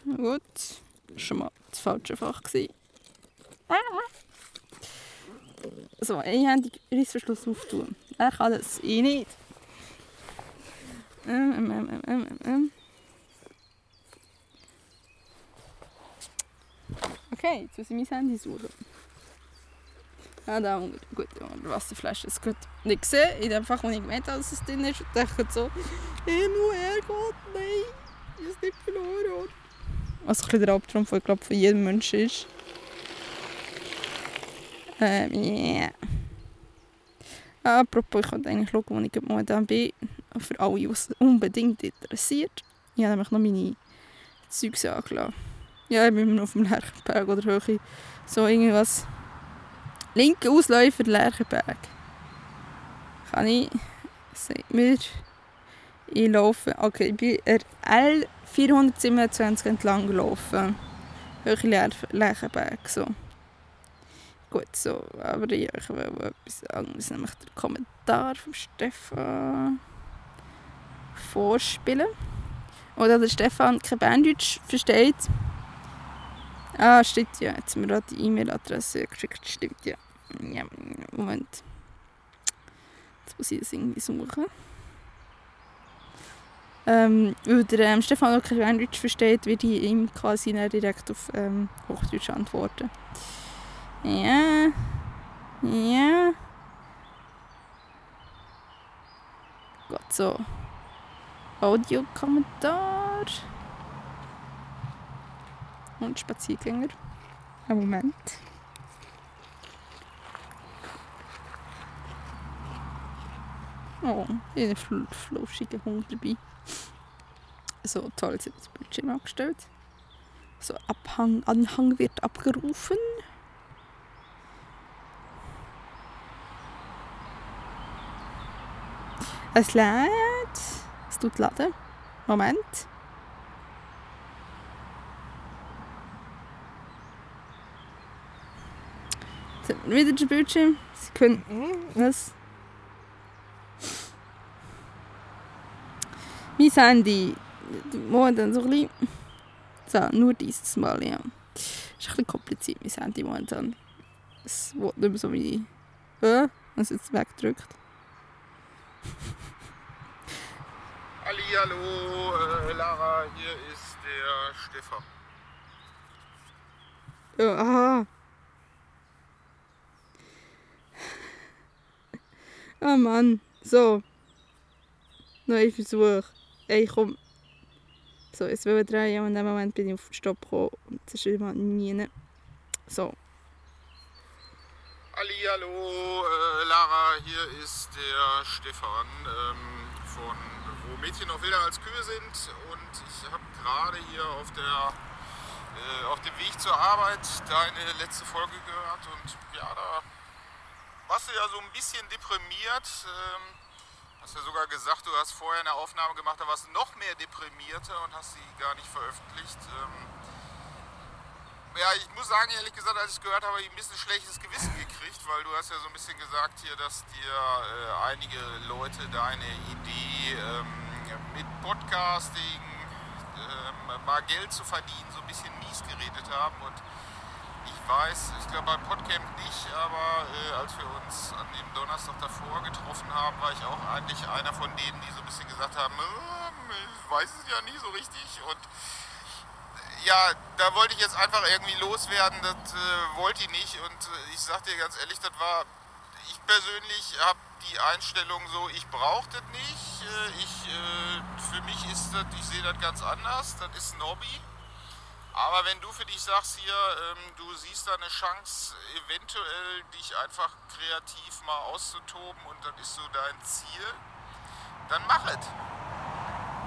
Gut, das war schon mal das falsche Fach. So, ein Handy Reissverschluss auftun. Er kann das, ich nicht. Ähm, ähm, ähm, ähm, ähm. Okay, jetzt muss ich mein Handy suchen. Ja, da unten. Gut, die Wasserflasche ist gut nicht gesehen. In dem Fall, wo ich gemeint habe, dass es drin ist. Und dachte so, Himmel, Herrgott, nein, ich es nicht verloren. Was ein der Albtraum von, glaub, von jedem Menschen ist. Ähm, yeah. Apropos, ich wollte eigentlich schauen, wo ich momentan bin. Für alle, die es unbedingt interessiert. Ich habe nämlich noch meine Zeugs angelassen. Ja, ich bin auf dem Lerchenberg oder Höhe. So irgendwas Linke Ausläufer Lerchenberg. Kann ich, sagt mir, ich laufe, okay, ich bin L 427 entlang gelaufen. Höhe Lerchenberg, so. Gut, so, aber ich will etwas anderes, nämlich den Kommentar von Stefan vorspielen. Oder der Stefan kein Berndeutsch versteht. Ah, stimmt ja. Jetzt haben wir gerade die E-Mail-Adresse geschickt. Stimmt ja. ja. Moment. Jetzt muss ich das irgendwie suchen. Ähm, weil der ähm, Stefan kein Deutsch versteht, werde ich ihm quasi direkt auf ähm, Hochdeutsch antworten. Ja. Ja. Gott, so. Audiokommentar und Spaziergänger. Einen Moment. Oh, ein fl flauschiger Hund dabei. So, toll, jetzt das Bildschirm angestellt. So, Abhang, Anhang wird abgerufen. Es lädt. Es tut laden. Moment. Wieder der Bildschirm. Sie können. Was? Mein Handy. Momentan so ein bisschen. So, nur dieses Mal, ja. Ist ein bisschen kompliziert, mein Handy momentan. Es wird nicht mehr so wie. Äh, es jetzt weggedrückt. Ali, hallo, äh, Lara, hier ist der Stefan. Ja, aha. Oh Mann. So. Neuer Versuch. Ey, komm. So, jetzt will ich drehen und in dem Moment bin ich auf Stopp gekommen. Und das ist immer nie. So. Ali, hallo, äh, Lara, hier ist der Stefan ähm, von Wo Mädchen noch wilder als Kühe sind. Und ich habe gerade hier auf, der, äh, auf dem Weg zur Arbeit deine letzte Folge gehört. Und ja, da warst du ja so ein bisschen deprimiert. Ähm, hast ja sogar gesagt, du hast vorher eine Aufnahme gemacht, da warst du noch mehr deprimierter und hast sie gar nicht veröffentlicht. Ähm, ja, ich muss sagen, ehrlich gesagt, als ich es gehört habe, habe ich ein bisschen schlechtes Gewissen gekriegt, weil du hast ja so ein bisschen gesagt hier, dass dir äh, einige Leute deine Idee ähm, mit Podcasting mal Geld zu verdienen, so ein bisschen mies geredet haben. Und weiß, ich glaube beim Podcamp nicht, aber äh, als wir uns an dem Donnerstag davor getroffen haben, war ich auch eigentlich einer von denen, die so ein bisschen gesagt haben, äh, ich weiß es ja nie so richtig. Und ja, da wollte ich jetzt einfach irgendwie loswerden, das äh, wollte ich nicht. Und äh, ich sag dir ganz ehrlich, das war, ich persönlich habe die Einstellung so, ich brauche das nicht. Äh, ich, äh, für mich ist das, ich sehe das ganz anders, das ist ein Hobby. Aber wenn du für dich sagst hier, ähm, du siehst da eine Chance, eventuell dich einfach kreativ mal auszutoben und das ist so dein Ziel, dann mach es.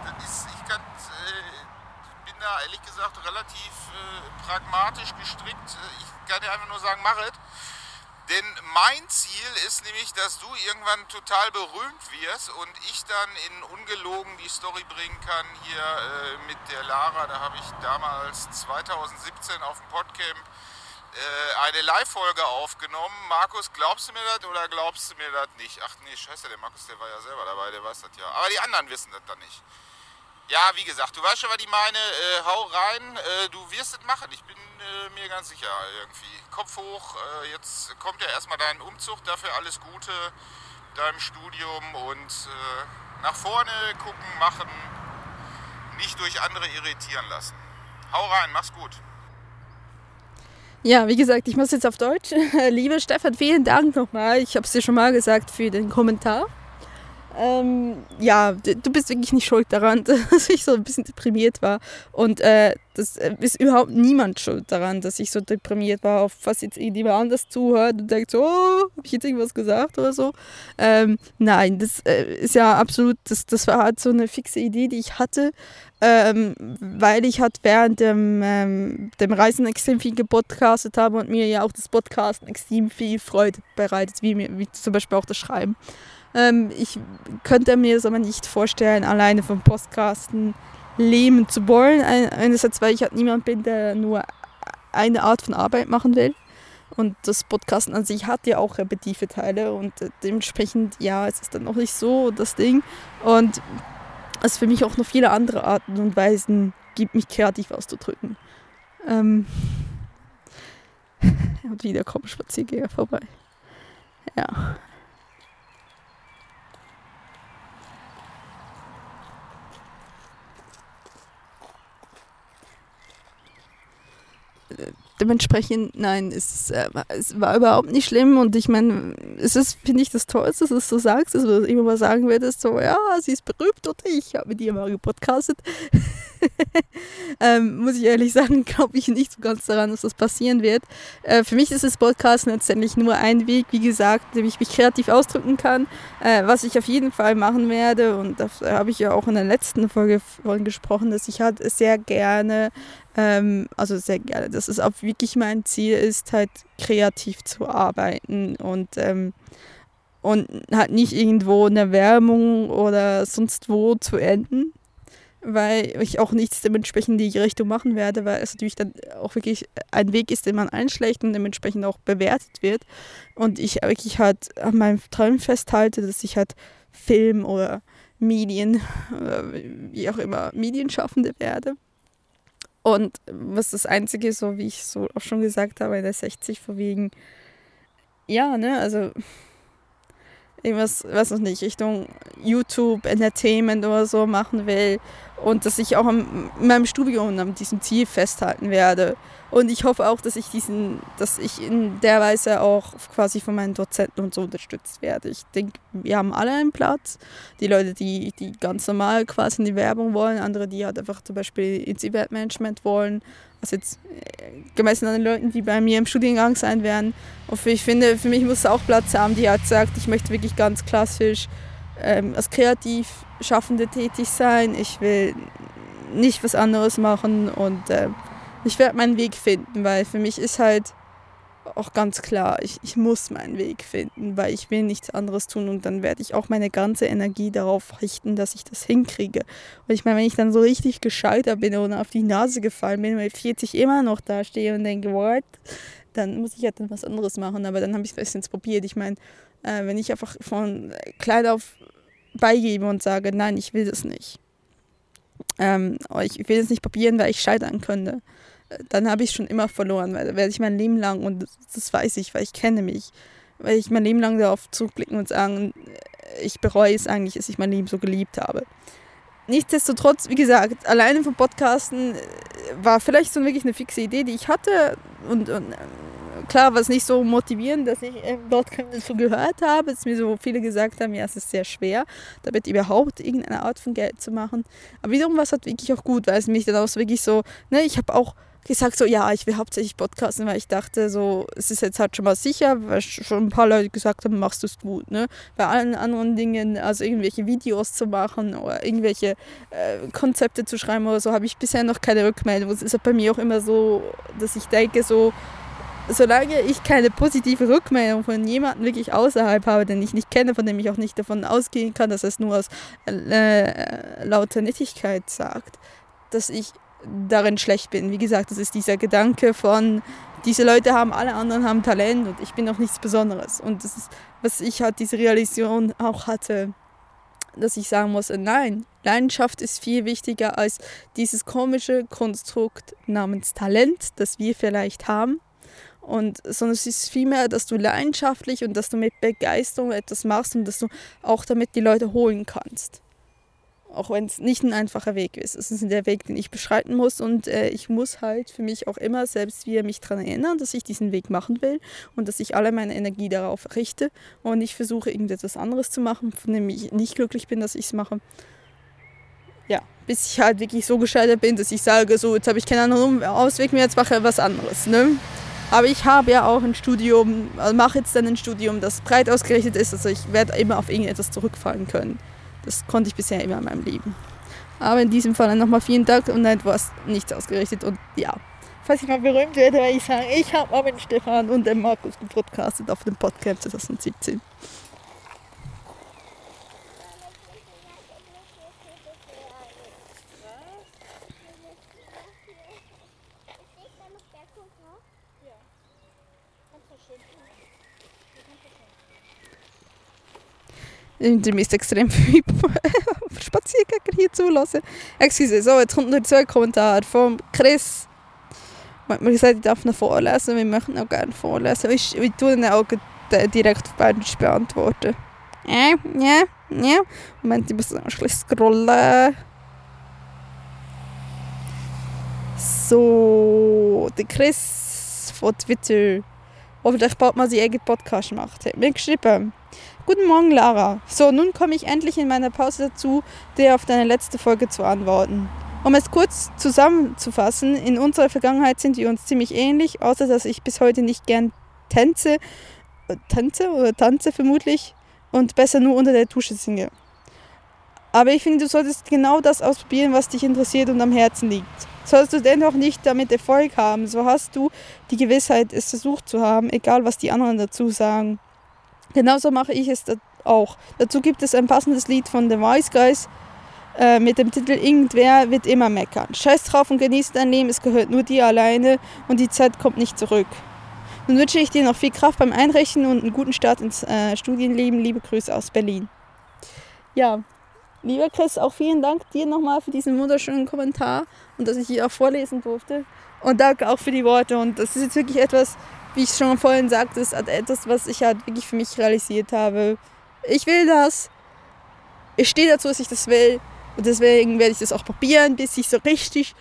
Das ist, ich kann, äh, bin da ehrlich gesagt relativ äh, pragmatisch gestrickt. Ich kann dir einfach nur sagen, mach es. Denn mein Ziel ist nämlich, dass du irgendwann total berühmt wirst und ich dann in ungelogen die Story bringen kann hier äh, mit der Lara. Da habe ich damals 2017 auf dem Podcamp äh, eine Live-Folge aufgenommen. Markus, glaubst du mir das oder glaubst du mir das nicht? Ach nee, scheiße, der Markus, der war ja selber dabei, der weiß das ja. Aber die anderen wissen das dann nicht. Ja, wie gesagt, du weißt schon, was ich meine. Äh, hau rein, äh, du wirst es machen. Ich bin äh, mir ganz sicher irgendwie. Kopf hoch, äh, jetzt kommt ja erstmal dein Umzug, dafür alles Gute deinem Studium und äh, nach vorne gucken, machen, nicht durch andere irritieren lassen. Hau rein, mach's gut. Ja, wie gesagt, ich muss jetzt auf Deutsch. Liebe Stefan, vielen Dank nochmal. Ich habe es dir schon mal gesagt für den Kommentar. Ähm, ja, du bist wirklich nicht schuld daran, dass ich so ein bisschen deprimiert war. Und äh, das äh, ist überhaupt niemand schuld daran, dass ich so deprimiert war, auf was jetzt irgendjemand anders zuhört und denkt oh, habe ich jetzt irgendwas gesagt oder so. Ähm, nein, das äh, ist ja absolut, das, das war halt so eine fixe Idee, die ich hatte, ähm, weil ich halt während dem, ähm, dem Reisen extrem viel gepodcastet habe und mir ja auch das Podcasten extrem viel Freude bereitet, wie, mir, wie zum Beispiel auch das Schreiben. Ähm, ich könnte mir es aber nicht vorstellen, alleine vom Podcasten leben zu wollen. Einerseits, weil ich halt niemand bin, der nur eine Art von Arbeit machen will. Und das Podcasten an sich hat ja auch repetitive Teile und dementsprechend, ja, es ist dann noch nicht so das Ding. Und es für mich auch noch viele andere Arten und Weisen gibt, mich kreativ auszudrücken. Ähm und wieder kommen Spaziergänger vorbei. Ja. Dementsprechend, nein, es, äh, es, war überhaupt nicht schlimm und ich meine, es ist, finde ich, das Tollste, dass du es so sagst, dass du immer mal sagen würdest, so, ja, sie ist berühmt oder ich habe mit ihr mal gepodcastet. ähm, muss ich ehrlich sagen, glaube ich nicht so ganz daran, dass das passieren wird. Äh, für mich ist das Podcast letztendlich nur ein Weg, wie gesagt, dem ich mich kreativ ausdrücken kann, äh, was ich auf jeden Fall machen werde und da habe ich ja auch in der letzten Folge von gesprochen, dass ich halt sehr gerne ähm, also sehr gerne, dass es auch wirklich mein Ziel ist, halt kreativ zu arbeiten und, ähm, und halt nicht irgendwo in der Werbung oder sonst wo zu enden, weil ich auch nichts dementsprechend in die Richtung machen werde, weil es natürlich dann auch wirklich ein Weg ist, den man einschlägt und dementsprechend auch bewertet wird. Und ich wirklich halt an meinem Traum festhalte, dass ich halt Film oder Medien oder wie auch immer Medienschaffende werde. Und was das Einzige, so wie ich so auch schon gesagt habe, in der 60 vorwiegend, ja, ne, also irgendwas, weiß noch nicht, Richtung YouTube, Entertainment oder so machen will und dass ich auch in meinem Studium an diesem Ziel festhalten werde. Und ich hoffe auch, dass ich diesen, dass ich in der Weise auch quasi von meinen Dozenten und so unterstützt werde. Ich denke, wir haben alle einen Platz. Die Leute, die, die ganz normal quasi in die Werbung wollen, andere, die halt einfach zum Beispiel ins Eventmanagement wollen. Also jetzt äh, gemessen an den Leuten, die bei mir im Studiengang sein werden. Und ich finde, für mich muss es auch Platz haben, die halt sagt, ich möchte wirklich ganz klassisch ähm, als kreativ Schaffende tätig sein. Ich will nicht was anderes machen und äh, ich werde meinen Weg finden, weil für mich ist halt auch ganz klar, ich, ich muss meinen Weg finden, weil ich will nichts anderes tun und dann werde ich auch meine ganze Energie darauf richten, dass ich das hinkriege. Und ich meine, wenn ich dann so richtig gescheitert bin und auf die Nase gefallen bin, weil 40 immer noch da stehe und denke, what? Dann muss ich halt dann was anderes machen, aber dann habe ich es bestens probiert. Ich meine, äh, wenn ich einfach von klein auf beigebe und sage, nein, ich will das nicht, ähm, ich will es nicht probieren, weil ich scheitern könnte, äh, dann habe ich schon immer verloren, weil werde ich mein Leben lang, und das, das weiß ich, weil ich kenne mich, weil ich mein Leben lang darauf zurückblicken und sagen, äh, ich bereue es eigentlich, dass ich mein Leben so geliebt habe. Nichtsdestotrotz, wie gesagt, alleine vom Podcasten äh, war vielleicht so wirklich eine fixe Idee, die ich hatte und, und klar war es nicht so motivierend, dass ich im Podcast so gehört habe, dass mir so viele gesagt haben, ja, es ist sehr schwer, damit überhaupt irgendeine Art von Geld zu machen. Aber wiederum war es halt wirklich auch gut, weil es mich dann auch so wirklich so, ne, ich habe auch gesagt so, ja, ich will hauptsächlich podcasten, weil ich dachte so, es ist jetzt halt schon mal sicher, weil schon ein paar Leute gesagt haben, machst du es gut, ne? Bei allen anderen Dingen, also irgendwelche Videos zu machen oder irgendwelche äh, Konzepte zu schreiben oder so, habe ich bisher noch keine Rückmeldung. Es ist halt bei mir auch immer so, dass ich denke so, solange ich keine positive Rückmeldung von jemandem wirklich außerhalb habe, den ich nicht kenne, von dem ich auch nicht davon ausgehen kann, dass er es nur aus äh, lauter Nettigkeit sagt, dass ich darin schlecht bin. Wie gesagt, das ist dieser Gedanke von, diese Leute haben, alle anderen haben Talent und ich bin noch nichts Besonderes. Und das ist, was ich halt diese Realisation auch hatte, dass ich sagen muss, nein, Leidenschaft ist viel wichtiger als dieses komische Konstrukt namens Talent, das wir vielleicht haben und, sondern es ist vielmehr, dass du leidenschaftlich und dass du mit Begeisterung etwas machst und dass du auch damit die Leute holen kannst. Auch wenn es nicht ein einfacher Weg ist. Es ist der Weg, den ich beschreiten muss und äh, ich muss halt für mich auch immer selbst wieder mich daran erinnern, dass ich diesen Weg machen will und dass ich alle meine Energie darauf richte und ich versuche irgendetwas anderes zu machen, von dem ich nicht glücklich bin, dass ich es mache. Ja, bis ich halt wirklich so gescheitert bin, dass ich sage, so jetzt habe ich keinen anderen Ausweg mehr, jetzt mache ich was anderes. Ne? Aber ich habe ja auch ein Studium, also mache jetzt dann ein Studium, das breit ausgerichtet ist. Also ich werde immer auf irgendetwas zurückfallen können. Das konnte ich bisher immer in meinem Leben. Aber in diesem Fall nochmal vielen Dank und etwas nichts ausgerichtet. Und ja, falls ich mal berühmt werde, werde ich sagen, ich habe auch mit Stefan und dem Markus gepodcastet auf dem Podcast 2017. Ihr müsst extrem viel Spaziergänger hier zulassen. Excuse, so, jetzt kommt noch zwei Kommentare von Chris. Man hat mir gesagt, ich darf noch vorlesen. Wir möchten auch gerne vorlesen. Ich, ich tue dann auch direkt auf Berndeutsch beantworten. Ja, ja, ja. Moment, ich muss noch ein bisschen scrollen. So, der Chris von Twitter, der vielleicht bald mal seinen eigenen Podcast macht, hat mir geschrieben. Guten Morgen, Lara. So, nun komme ich endlich in meiner Pause dazu, dir auf deine letzte Folge zu antworten. Um es kurz zusammenzufassen, in unserer Vergangenheit sind wir uns ziemlich ähnlich, außer dass ich bis heute nicht gern tänze, äh, tanze oder tanze vermutlich und besser nur unter der Dusche singe. Aber ich finde, du solltest genau das ausprobieren, was dich interessiert und am Herzen liegt. Solltest du dennoch nicht damit Erfolg haben, so hast du die Gewissheit, es versucht zu haben, egal was die anderen dazu sagen. Genauso mache ich es auch. Dazu gibt es ein passendes Lied von The Wise Guys äh, mit dem Titel Irgendwer wird immer meckern. Scheiß drauf und genieße dein Leben, es gehört nur dir alleine und die Zeit kommt nicht zurück. Nun wünsche ich dir noch viel Kraft beim Einrechnen und einen guten Start ins äh, Studienleben. Liebe Grüße aus Berlin. Ja, lieber Chris, auch vielen Dank dir nochmal für diesen wunderschönen Kommentar und dass ich hier auch vorlesen durfte. Und danke auch für die Worte. Und das ist jetzt wirklich etwas, wie ich schon vorhin sagte, ist etwas, was ich halt wirklich für mich realisiert habe. Ich will das. Ich stehe dazu, dass ich das will. Und deswegen werde ich das auch probieren, bis ich so richtig,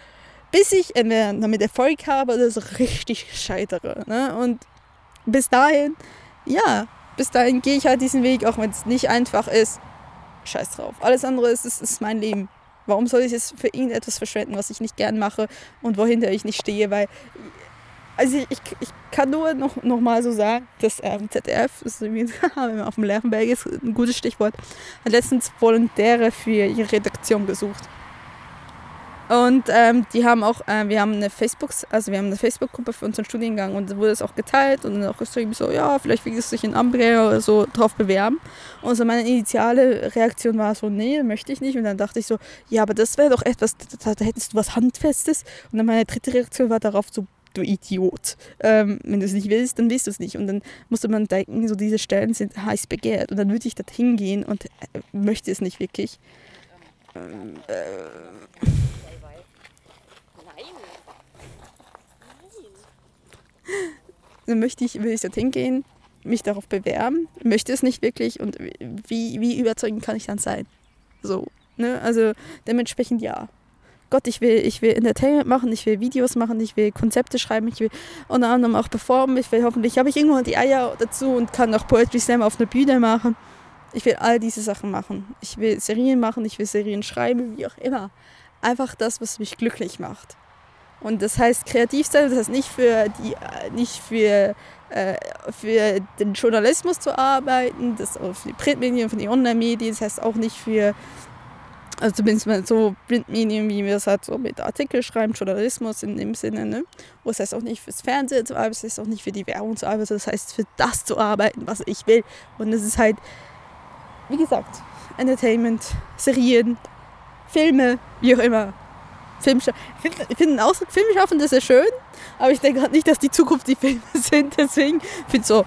bis ich entweder damit Erfolg habe oder so richtig scheitere. Ne? Und bis dahin, ja, bis dahin gehe ich halt diesen Weg, auch wenn es nicht einfach ist. Scheiß drauf. Alles andere ist, ist, ist mein Leben. Warum soll ich es für irgendetwas verschwenden, was ich nicht gern mache und wohinter ich nicht stehe? Weil also ich, ich kann nur noch, noch mal so sagen, dass ähm, ZDF, ist wenn man auf dem Lerchenberg ist, ein gutes Stichwort, hat letztens Volontäre für ihre Redaktion gesucht. Und ähm, die haben auch, äh, wir haben eine Facebook, also wir haben eine Facebook-Gruppe für unseren Studiengang und da wurde es auch geteilt und dann auch geschrieben so, ja, vielleicht will ich sich in Ambrea oder so drauf bewerben. Und so meine initiale Reaktion war so, nee, möchte ich nicht. Und dann dachte ich so, ja, aber das wäre doch etwas, da, da hättest du was Handfestes. Und dann meine dritte Reaktion war darauf so, du Idiot. Ähm, wenn du es nicht willst, dann willst du es nicht. Und dann musste man denken, so diese Stellen sind heiß begehrt. Und dann würde ich dorthin gehen und äh, möchte es nicht wirklich. Ähm, äh. Dann möchte ich, will ich dorthin gehen, mich darauf bewerben, möchte es nicht wirklich und wie, wie überzeugend kann ich dann sein? So, ne? Also dementsprechend ja. Gott, ich will, ich will Entertainment machen, ich will Videos machen, ich will Konzepte schreiben, ich will unter anderem auch performen, ich will hoffentlich, habe ich irgendwann die Eier dazu und kann auch Poetry Slam auf einer Bühne machen. Ich will all diese Sachen machen. Ich will Serien machen, ich will Serien schreiben, wie auch immer. Einfach das, was mich glücklich macht. Und das heißt kreativ sein, das heißt nicht für die, nicht für, äh, für den Journalismus zu arbeiten, das für die Printmedien, für die Online-Medien, das heißt auch nicht für, also zumindest mal so Printmedien, wie wir es halt so mit Artikel schreiben, Journalismus in dem Sinne, ne? Wo es heißt auch nicht fürs Fernsehen zu arbeiten, es heißt auch nicht für die Werbung zu arbeiten, das heißt für das zu arbeiten, was ich will. Und es ist halt, wie gesagt, Entertainment, Serien, Filme, wie auch immer. Filmscha ich finde find den Ausdruck Filmschaffende sehr schön, aber ich denke halt nicht, dass die Zukunft die Filme sind. Deswegen finde ich so,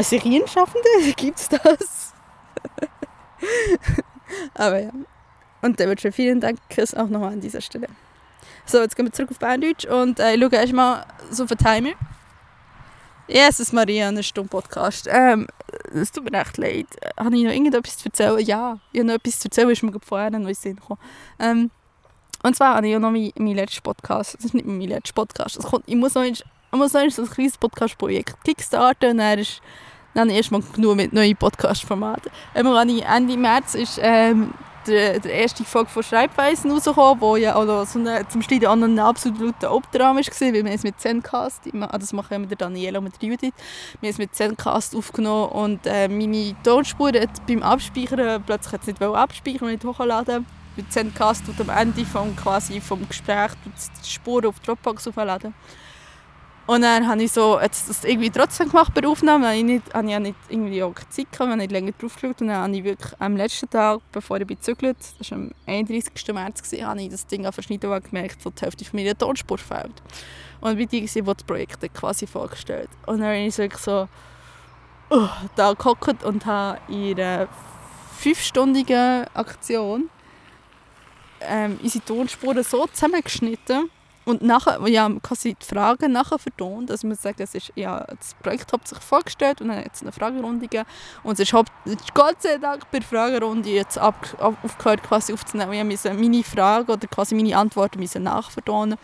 Serienschaffende, gibt es das? aber ja. Und der schon vielen Dank, auch nochmal an dieser Stelle. So, jetzt gehen wir zurück auf Berndeutsch und äh, ich schaue erstmal so für Timer. Ja, es ist Maria, ein Stumm-Podcast. Ähm, es tut mir echt leid. Habe ich noch irgendetwas zu erzählen? Ja, ich habe noch etwas zu erzählen, ist mir vorher noch in den Sinn gekommen. Ähm, und zwar habe ich auch noch meinen mein letzten Podcast. Das ist nicht mein letzter Podcast. Das kommt, ich muss noch, ich muss noch ein kleines Podcast-Projekt kickstarten und dann ist dann erstmal genug mit neuen Podcast-Formaten. Ende März ist ähm, der, der erste Folge von Schreibweisen rausgekommen, wo ja auch so eine, zum Schneiden an einem absoluten Obtraum war, weil wir es mit Zencast, ah, das machen wir mit der Daniela und mit der Judith, wir haben es mit Zencast aufgenommen und äh, meine Tonspur hat beim Abspeichern plötzlich nicht abspeichern und nicht hochladen mit Zencast tut am Ende vom, quasi vom Gespräch die Spuren auf Dropbox aufladen. Und dann habe ich so, jetzt das irgendwie trotzdem gemacht bei der Aufnahme, habe ich, nicht, habe ich nicht irgendwie auch Zeit gehabt, habe nicht länger drauf geschaut und dann habe ich wirklich am letzten Tag, bevor ich gezügelt das war am 31. März, habe ich das Ding verschnitten und gemerkt, so die Hälfte von meiner Tonspur fehlt. Und wie die, die das Projekt quasi vorgestellt. Und dann habe ich wirklich so uh, da gehockt und habe ihre fünfstündige Aktion ähm, unsere Tonspuren so zusammengeschnitten und nachher, ja, quasi die Fragen nachher vertont. Also muss sagen, es ist, ja, das Projekt hat sich vorgestellt und dann hat es eine Fragerunde gegeben. Und es ist, Gott sei Dank bei der Fragerunde jetzt ab, aufgehört quasi aufzunehmen. Ich musste meine Fragen oder quasi meine Antworten nachvertonen.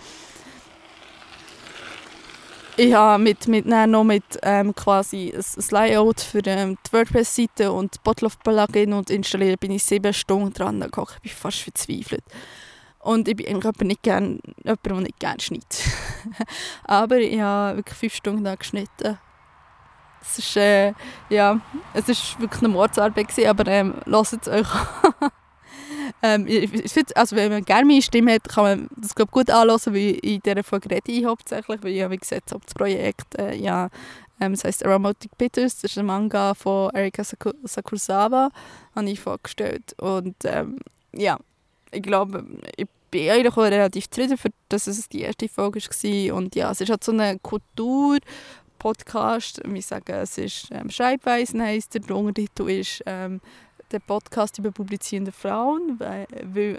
Ich habe mit, mit, noch mit ähm, quasi ein, Layout für ähm, die WordPress-Seite und das Botlove-Plugin und installiert bin ich sieben Stunden dran gekocht. Ich bin fast verzweifelt. Und ich bin eigentlich nicht gern, jemand, der nicht gerne schneidet. Aber ich habe wirklich fünf Stunden da geschnitten. Es ist, äh, ja, wirklich eine Mordsarbeit aber ähm, lasst es euch Ähm, ich also wenn man gerne meine Stimme hat, kann man das glaub, gut anhören, weil in dieser Folge rede ich hauptsächlich, weil ich habe gesagt habe, das Projekt, äh, ja, ähm, das heisst Aromatic Bitters, das ist ein Manga von Erika Sakusawa, habe ich vorgestellt und ähm, ja, ich glaube, ich bin eigentlich auch relativ zufrieden, für, dass es die erste Folge war. Und ja, es ist halt so eine Kultur, Podcast, wir sagen, es ist ähm, Schreibweisen heisst der, Untertitel ist ähm, der Podcast über publizierende Frauen, weil, weil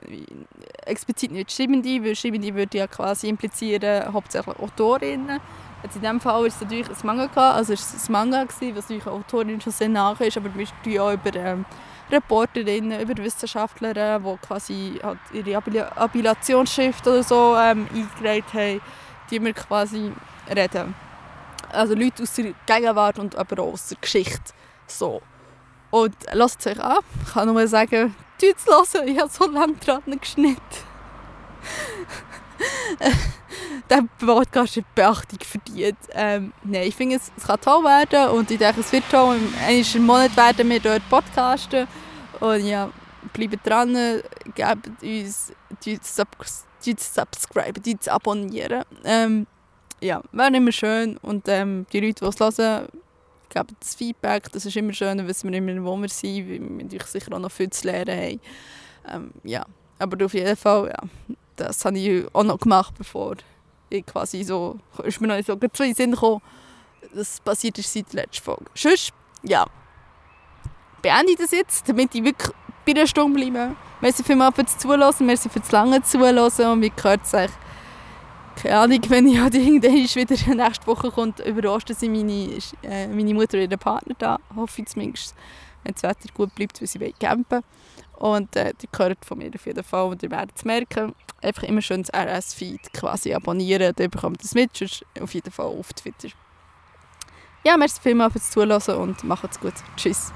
explizit nicht Schreibende, weil Schreibende würde ja quasi implizieren, hauptsächlich Autorinnen. Jetzt in diesem Fall ist es natürlich ein Manga, also es war ein Manga, was natürlich Autorin schon sehr nach ist, aber wir sprechen auch über ähm, Reporterinnen, über Wissenschaftlerinnen, die quasi halt ihre Appellationsschrift oder so ähm, eingereicht haben, die wir quasi reden. Also Leute aus der Gegenwart und aber auch aus der Geschichte. So. Und lasst euch an. Ich kann nur sagen, es hören. Ich habe so lange dran geschnitten. der Podcast hat Beachtung verdient. Ähm, nein, ich finde, es, es kann toll werden und ich denke, es wird toll. Im Monat werden wir dort podcasten. Und ja, bleibt dran, gebt uns, subscriben, abonnieren. Ähm, ja, wäre immer schön. Und ähm, die Leute, die es hören, geben das Feedback. Das ist immer schön, dann wissen wir immer, wo wir sind, weil wir sicher auch noch viel zu lernen haben. Ähm, ja. Aber auf jeden Fall, ja, das habe ich auch noch gemacht, bevor ich quasi so, ist mir noch so zu in Sinn gekommen, das passiert ist seit der letzten Folge. Sonst, ja, beende ich das jetzt, damit ich wirklich bei der Stunde bleibe. Merci vielmals fürs Zuhören, merci das lange Zuhören und wie gehört es keine Ahnung, wenn ich halt irgendwann wieder nächste Woche kommt, über Ostern sind meine, äh, meine Mutter und ihr Partner da, hoffe ich zumindest, wenn das Wetter gut bleibt, weil sie campen Und äh, die gehört von mir auf jeden Fall und ihr werdet es merken. Einfach immer schön das RS-Feed quasi abonnieren, dann bekommt ihr es mit, sonst auf jeden Fall auf Twitter. Ja, merci vielmals fürs Zuhören und macht's gut. Tschüss.